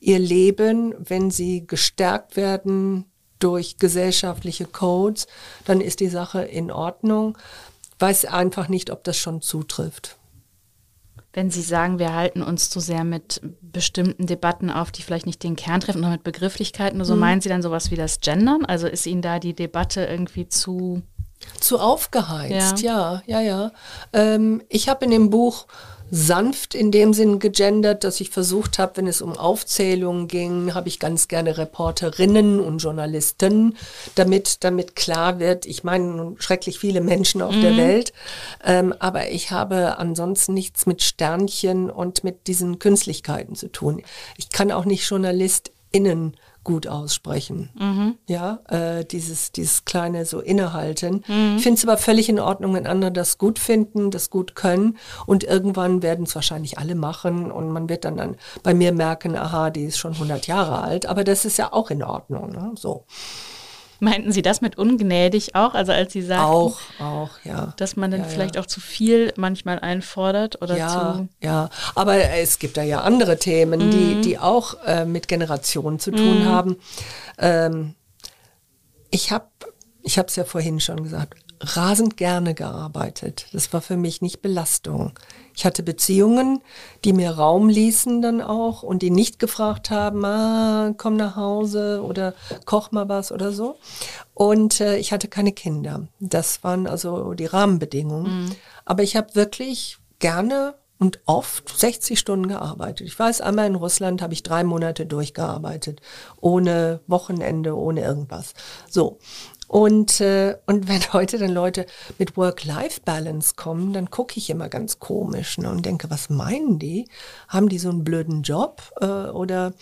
Speaker 1: ihr Leben, wenn sie gestärkt werden durch gesellschaftliche Codes, dann ist die Sache in Ordnung. Weiß einfach nicht, ob das schon zutrifft.
Speaker 3: Wenn Sie sagen, wir halten uns zu sehr mit bestimmten Debatten auf, die vielleicht nicht den Kern treffen, oder mit Begrifflichkeiten so, mhm. meinen Sie dann sowas wie das Gendern? Also ist Ihnen da die Debatte irgendwie zu
Speaker 1: zu aufgeheizt, ja, ja, ja. ja. Ähm, ich habe in dem Buch sanft in dem Sinn gegendert, dass ich versucht habe, wenn es um Aufzählungen ging, habe ich ganz gerne Reporterinnen und Journalisten, damit, damit klar wird, ich meine schrecklich viele Menschen auf mhm. der Welt, ähm, aber ich habe ansonsten nichts mit Sternchen und mit diesen Künstlichkeiten zu tun. Ich kann auch nicht JournalistInnen gut aussprechen. Mhm. Ja, äh, dieses, dieses kleine so innehalten. Mhm. Ich finde es aber völlig in Ordnung, wenn andere das gut finden, das gut können und irgendwann werden es wahrscheinlich alle machen und man wird dann, dann bei mir merken, aha, die ist schon 100 Jahre alt, aber das ist ja auch in Ordnung. Ne? So.
Speaker 3: Meinten Sie das mit ungnädig auch? Also als Sie sagten,
Speaker 1: auch, auch, ja.
Speaker 3: dass man dann
Speaker 1: ja,
Speaker 3: vielleicht ja. auch zu viel manchmal einfordert oder
Speaker 1: ja,
Speaker 3: zu.
Speaker 1: Ja, aber es gibt da ja andere Themen, mhm. die, die auch äh, mit Generationen zu tun mhm. haben. Ähm, ich habe ich habe es ja vorhin schon gesagt, rasend gerne gearbeitet. Das war für mich nicht Belastung. Ich hatte Beziehungen, die mir Raum ließen dann auch und die nicht gefragt haben, ah, komm nach Hause oder koch mal was oder so. Und äh, ich hatte keine Kinder. Das waren also die Rahmenbedingungen. Mhm. Aber ich habe wirklich gerne und oft 60 Stunden gearbeitet. Ich weiß, einmal in Russland habe ich drei Monate durchgearbeitet, ohne Wochenende, ohne irgendwas. So. Und, äh, und wenn heute dann Leute mit Work-Life-Balance kommen, dann gucke ich immer ganz komisch ne, und denke, was meinen die? Haben die so einen blöden Job? Äh, oder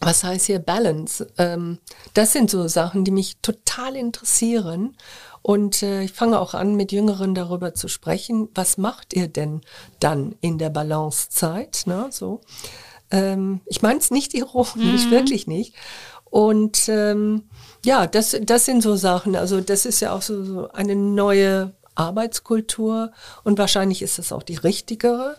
Speaker 1: was heißt hier Balance? Ähm, das sind so Sachen, die mich total interessieren. Und äh, ich fange auch an, mit Jüngeren darüber zu sprechen. Was macht ihr denn dann in der Balancezeit? Ne, so. Ähm, ich meine es nicht ironisch, mhm. wirklich nicht. Und ähm, ja, das, das sind so Sachen. Also das ist ja auch so, so eine neue Arbeitskultur und wahrscheinlich ist das auch die richtigere,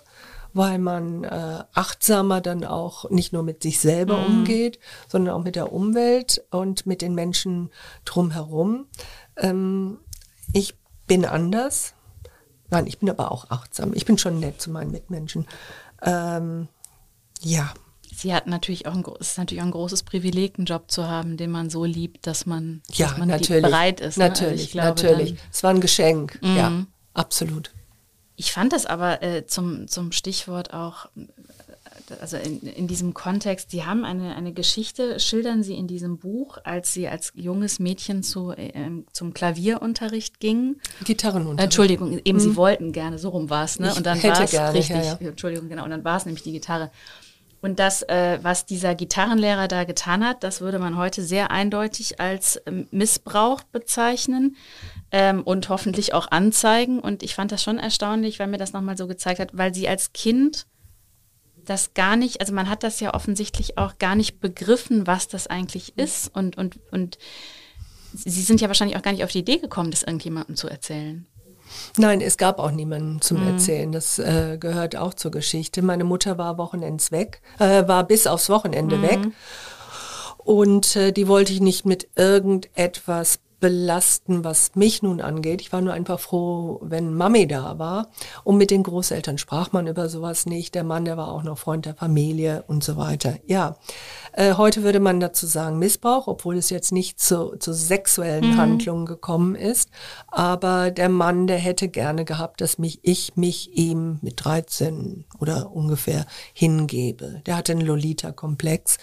Speaker 1: weil man äh, achtsamer dann auch nicht nur mit sich selber mhm. umgeht, sondern auch mit der Umwelt und mit den Menschen drumherum. Ähm, ich bin anders. Nein, ich bin aber auch achtsam. Ich bin schon nett zu meinen Mitmenschen. Ähm, ja,
Speaker 3: Sie hat natürlich auch ein, ist natürlich auch ein großes Privileg, einen Job zu haben, den man so liebt, dass man,
Speaker 1: ja,
Speaker 3: dass man
Speaker 1: natürlich,
Speaker 3: bereit ist.
Speaker 1: Natürlich, ne? also glaube, natürlich. Dann, es war ein Geschenk. Mhm. Ja, absolut.
Speaker 3: Ich fand das aber äh, zum, zum Stichwort auch, äh, also in, in diesem Kontext, Sie haben eine, eine Geschichte, schildern Sie in diesem Buch, als Sie als junges Mädchen zu, äh, ähm, zum Klavierunterricht gingen.
Speaker 1: Gitarrenunterricht.
Speaker 3: Entschuldigung, eben mhm. Sie wollten gerne, so rum war es, ne?
Speaker 1: Ich und dann war es richtig, ja,
Speaker 3: ja. Entschuldigung, genau, und dann war es nämlich die Gitarre. Und das, äh, was dieser Gitarrenlehrer da getan hat, das würde man heute sehr eindeutig als ähm, Missbrauch bezeichnen ähm, und hoffentlich auch anzeigen. Und ich fand das schon erstaunlich, weil mir das nochmal so gezeigt hat, weil sie als Kind das gar nicht, also man hat das ja offensichtlich auch gar nicht begriffen, was das eigentlich ist. Und, und, und sie sind ja wahrscheinlich auch gar nicht auf die Idee gekommen, das irgendjemandem zu erzählen.
Speaker 1: Nein, es gab auch niemanden zum mhm. Erzählen. Das äh, gehört auch zur Geschichte. Meine Mutter war Wochenends weg, äh, war bis aufs Wochenende mhm. weg. Und äh, die wollte ich nicht mit irgendetwas belasten, was mich nun angeht. Ich war nur einfach froh, wenn Mami da war. Und mit den Großeltern sprach man über sowas nicht. Der Mann, der war auch noch Freund der Familie und so weiter. Ja, äh, heute würde man dazu sagen Missbrauch, obwohl es jetzt nicht zu, zu sexuellen mhm. Handlungen gekommen ist. Aber der Mann, der hätte gerne gehabt, dass mich ich mich ihm mit 13 oder ungefähr hingebe. Der hatte einen Lolita-Komplex.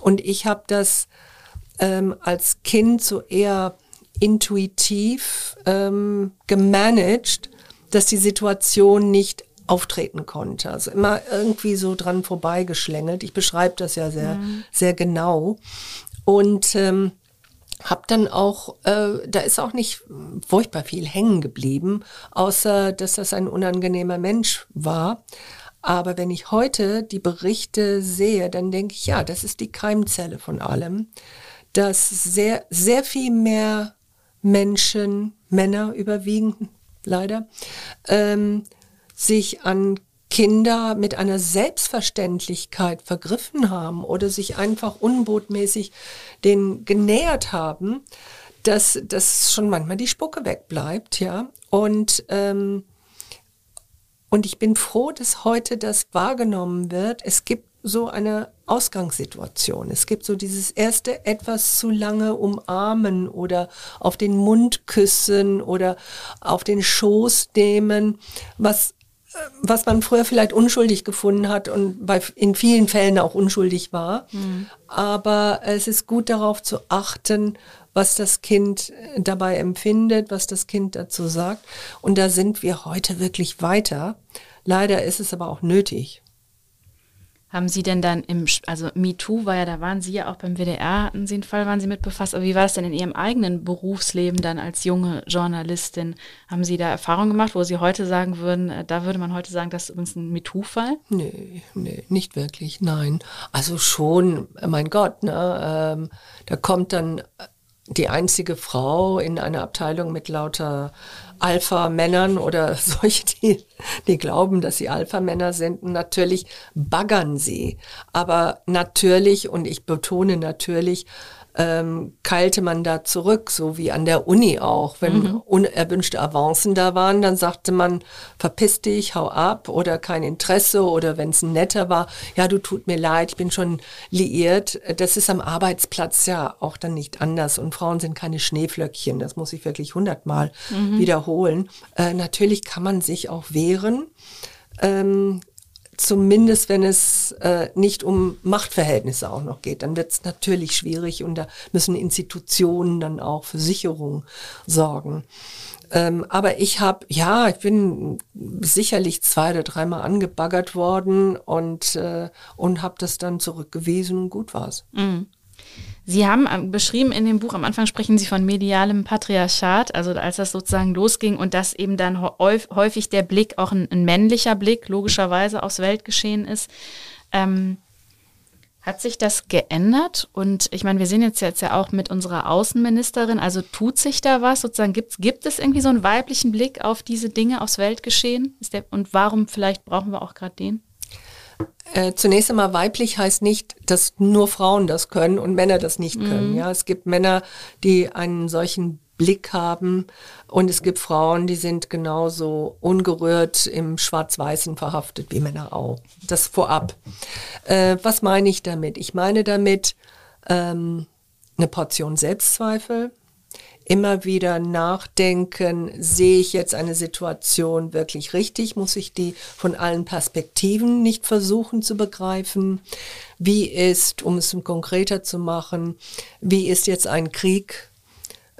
Speaker 1: Und ich habe das ähm, als Kind so eher intuitiv ähm, gemanagt, dass die Situation nicht auftreten konnte. Also immer irgendwie so dran vorbeigeschlängelt. Ich beschreibe das ja sehr, mhm. sehr genau. Und ähm, habe dann auch, äh, da ist auch nicht furchtbar viel hängen geblieben, außer dass das ein unangenehmer Mensch war. Aber wenn ich heute die Berichte sehe, dann denke ich, ja, das ist die Keimzelle von allem, dass sehr, sehr viel mehr Menschen, Männer überwiegend leider, ähm, sich an Kinder mit einer Selbstverständlichkeit vergriffen haben oder sich einfach unbotmäßig denen genähert haben, dass, dass schon manchmal die Spucke wegbleibt, ja. Und, ähm, und ich bin froh, dass heute das wahrgenommen wird. Es gibt so eine Ausgangssituation. Es gibt so dieses erste etwas zu lange umarmen oder auf den Mund küssen oder auf den Schoß nehmen, was was man früher vielleicht unschuldig gefunden hat und bei, in vielen Fällen auch unschuldig war. Mhm. Aber es ist gut darauf zu achten, was das Kind dabei empfindet, was das Kind dazu sagt. Und da sind wir heute wirklich weiter. Leider ist es aber auch nötig.
Speaker 3: Haben Sie denn dann im, also MeToo war ja, da waren Sie ja auch beim WDR, hatten Sie einen Fall, waren Sie mit befasst, aber wie war das denn in Ihrem eigenen Berufsleben dann als junge Journalistin? Haben Sie da Erfahrungen gemacht, wo Sie heute sagen würden, äh, da würde man heute sagen, das ist übrigens ein MeToo-Fall?
Speaker 1: Nee, nee, nicht wirklich, nein. Also schon, mein Gott, ne, ähm, da kommt dann die einzige Frau in einer Abteilung mit lauter Alpha-Männern oder solche, die, die glauben, dass sie Alpha-Männer sind. natürlich baggern sie. Aber natürlich, und ich betone natürlich, ähm, keilte man da zurück, so wie an der Uni auch. Wenn mhm. unerwünschte Avancen da waren, dann sagte man, verpiss dich, hau ab oder kein Interesse oder wenn es ein netter war, ja, du tut mir leid, ich bin schon liiert. Das ist am Arbeitsplatz ja auch dann nicht anders und Frauen sind keine Schneeflöckchen, das muss ich wirklich hundertmal mhm. wiederholen. Äh, natürlich kann man sich auch wehren. Ähm, zumindest wenn es äh, nicht um Machtverhältnisse auch noch geht, dann wird es natürlich schwierig und da müssen Institutionen dann auch für Sicherung sorgen. Ähm, aber ich habe, ja, ich bin sicherlich zwei oder dreimal angebaggert worden und, äh, und habe das dann zurückgewiesen und gut war's. Mhm.
Speaker 3: Sie haben ähm, beschrieben in dem Buch, am Anfang sprechen Sie von medialem Patriarchat, also als das sozusagen losging und dass eben dann häufig der Blick, auch ein, ein männlicher Blick, logischerweise aufs Weltgeschehen ist. Ähm, hat sich das geändert? Und ich meine, wir sehen jetzt, jetzt ja auch mit unserer Außenministerin, also tut sich da was? Sozusagen gibt, gibt es irgendwie so einen weiblichen Blick auf diese Dinge, aufs Weltgeschehen? Der, und warum vielleicht brauchen wir auch gerade den?
Speaker 1: Äh, zunächst einmal weiblich heißt nicht, dass nur Frauen das können und Männer das nicht können. Mhm. Ja, es gibt Männer, die einen solchen Blick haben und es gibt Frauen, die sind genauso ungerührt im Schwarz-Weißen verhaftet wie Männer auch. Das vorab. Äh, was meine ich damit? Ich meine damit ähm, eine Portion Selbstzweifel, immer wieder nachdenken, sehe ich jetzt eine Situation wirklich richtig? Muss ich die von allen Perspektiven nicht versuchen zu begreifen? Wie ist, um es konkreter zu machen, wie ist jetzt ein Krieg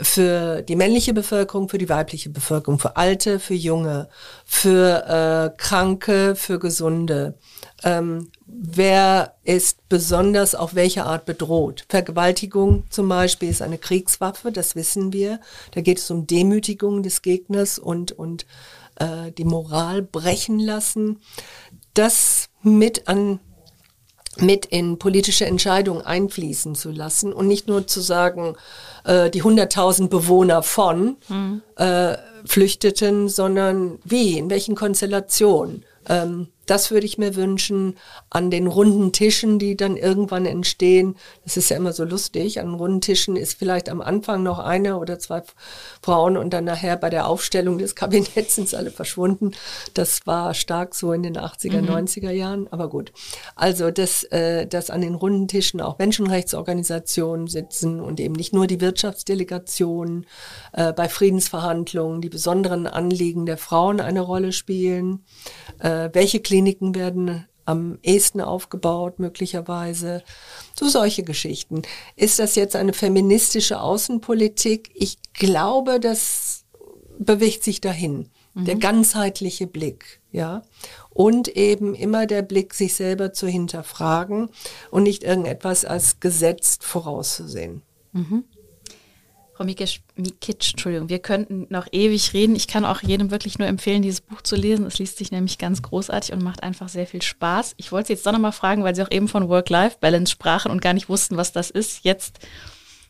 Speaker 1: für die männliche Bevölkerung, für die weibliche Bevölkerung, für Alte, für Junge, für äh, Kranke, für Gesunde? Ähm, wer ist besonders auf welche Art bedroht. Vergewaltigung zum Beispiel ist eine Kriegswaffe, das wissen wir. Da geht es um Demütigung des Gegners und, und äh, die Moral brechen lassen. Das mit an mit in politische Entscheidungen einfließen zu lassen und nicht nur zu sagen, äh, die 100.000 Bewohner von mhm. äh, flüchteten, sondern wie, in welchen Konstellationen. Ähm, das würde ich mir wünschen an den runden Tischen, die dann irgendwann entstehen. Das ist ja immer so lustig. An runden Tischen ist vielleicht am Anfang noch eine oder zwei Frauen und dann nachher bei der Aufstellung des Kabinetts sind alle verschwunden. Das war stark so in den 80er, mhm. 90er Jahren. Aber gut. Also, dass, äh, dass an den runden Tischen auch Menschenrechtsorganisationen sitzen und eben nicht nur die Wirtschaftsdelegationen äh, bei Friedensverhandlungen, die besonderen Anliegen der Frauen eine Rolle spielen. Äh, welche Kliniken Kliniken werden am ehesten aufgebaut, möglicherweise. So solche Geschichten. Ist das jetzt eine feministische Außenpolitik? Ich glaube, das bewegt sich dahin. Mhm. Der ganzheitliche Blick, ja. Und eben immer der Blick, sich selber zu hinterfragen und nicht irgendetwas als gesetzt vorauszusehen. Mhm.
Speaker 3: Frau Mikic, Entschuldigung, wir könnten noch ewig reden. Ich kann auch jedem wirklich nur empfehlen, dieses Buch zu lesen. Es liest sich nämlich ganz großartig und macht einfach sehr viel Spaß. Ich wollte Sie jetzt doch nochmal fragen, weil Sie auch eben von Work-Life-Balance sprachen und gar nicht wussten, was das ist. Jetzt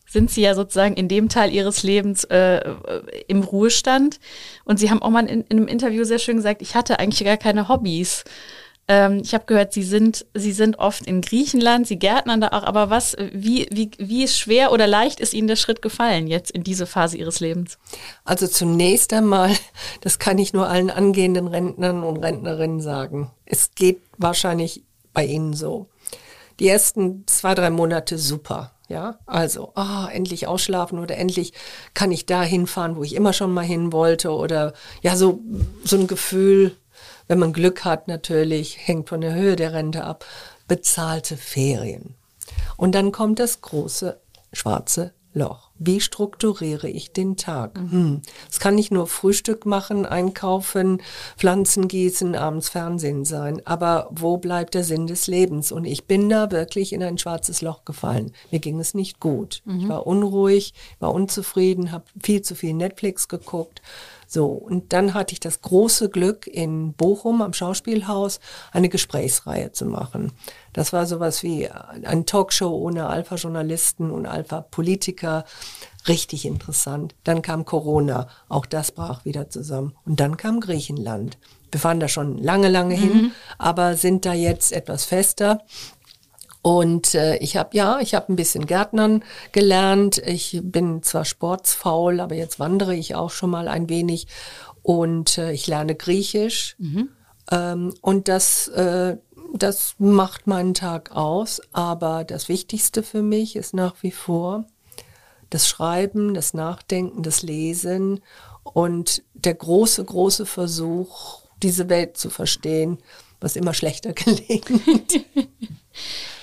Speaker 3: sind Sie ja sozusagen in dem Teil Ihres Lebens äh, im Ruhestand. Und Sie haben auch mal in, in einem Interview sehr schön gesagt, ich hatte eigentlich gar keine Hobbys. Ähm, ich habe gehört, Sie sind, Sie sind oft in Griechenland, Sie gärtnern da auch, aber was, wie, wie, wie schwer oder leicht ist Ihnen der Schritt gefallen jetzt in diese Phase Ihres Lebens?
Speaker 1: Also zunächst einmal, das kann ich nur allen angehenden Rentnern und Rentnerinnen sagen. Es geht wahrscheinlich bei Ihnen so. Die ersten zwei, drei Monate super. Ja, also, oh, endlich ausschlafen oder endlich kann ich da hinfahren, wo ich immer schon mal hin wollte oder ja, so, so ein Gefühl, wenn man Glück hat natürlich, hängt von der Höhe der Rente ab, bezahlte Ferien. Und dann kommt das große schwarze Loch. Wie strukturiere ich den Tag? Mhm. Hm. Es kann nicht nur Frühstück machen, einkaufen, Pflanzen gießen, abends Fernsehen sein. Aber wo bleibt der Sinn des Lebens? Und ich bin da wirklich in ein schwarzes Loch gefallen. Mir ging es nicht gut. Mhm. Ich war unruhig, war unzufrieden, habe viel zu viel Netflix geguckt so, und dann hatte ich das große Glück, in Bochum am Schauspielhaus eine Gesprächsreihe zu machen. Das war sowas wie ein Talkshow ohne Alpha-Journalisten und Alpha-Politiker. Richtig interessant. Dann kam Corona, auch das brach wieder zusammen. Und dann kam Griechenland. Wir fahren da schon lange, lange mhm. hin, aber sind da jetzt etwas fester. Und äh, ich habe ja, ich habe ein bisschen Gärtnern gelernt. Ich bin zwar sportsfaul, aber jetzt wandere ich auch schon mal ein wenig und äh, ich lerne Griechisch. Mhm. Ähm, und das, äh, das macht meinen Tag aus. Aber das Wichtigste für mich ist nach wie vor das Schreiben, das Nachdenken, das Lesen und der große, große Versuch, diese Welt zu verstehen was immer schlechter gelingt.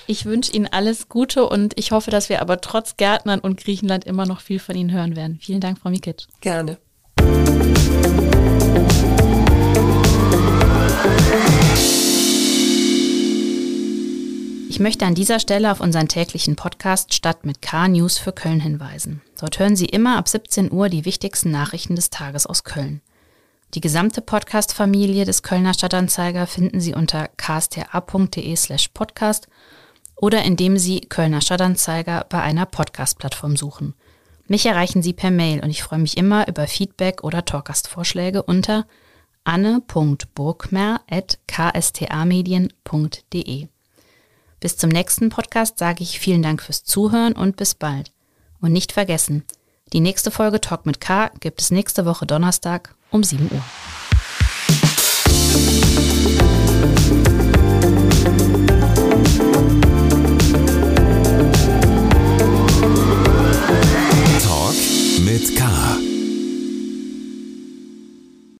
Speaker 3: Ich wünsche Ihnen alles Gute und ich hoffe, dass wir aber trotz Gärtnern und Griechenland immer noch viel von Ihnen hören werden. Vielen Dank, Frau Mikic.
Speaker 1: Gerne.
Speaker 3: Ich möchte an dieser Stelle auf unseren täglichen Podcast Stadt mit K News für Köln hinweisen. Dort hören Sie immer ab 17 Uhr die wichtigsten Nachrichten des Tages aus Köln. Die gesamte Podcast-Familie des Kölner Stadtanzeiger finden Sie unter ksta.de slash podcast oder indem Sie Kölner Stadtanzeiger bei einer Podcast-Plattform suchen. Mich erreichen Sie per Mail und ich freue mich immer über Feedback oder Talkgastvorschläge unter anne.burgmer.ksta-medien.de. Bis zum nächsten Podcast sage ich vielen Dank fürs Zuhören und bis bald. Und nicht vergessen, die nächste Folge Talk mit K gibt es nächste Woche Donnerstag um 7 Uhr. mit K.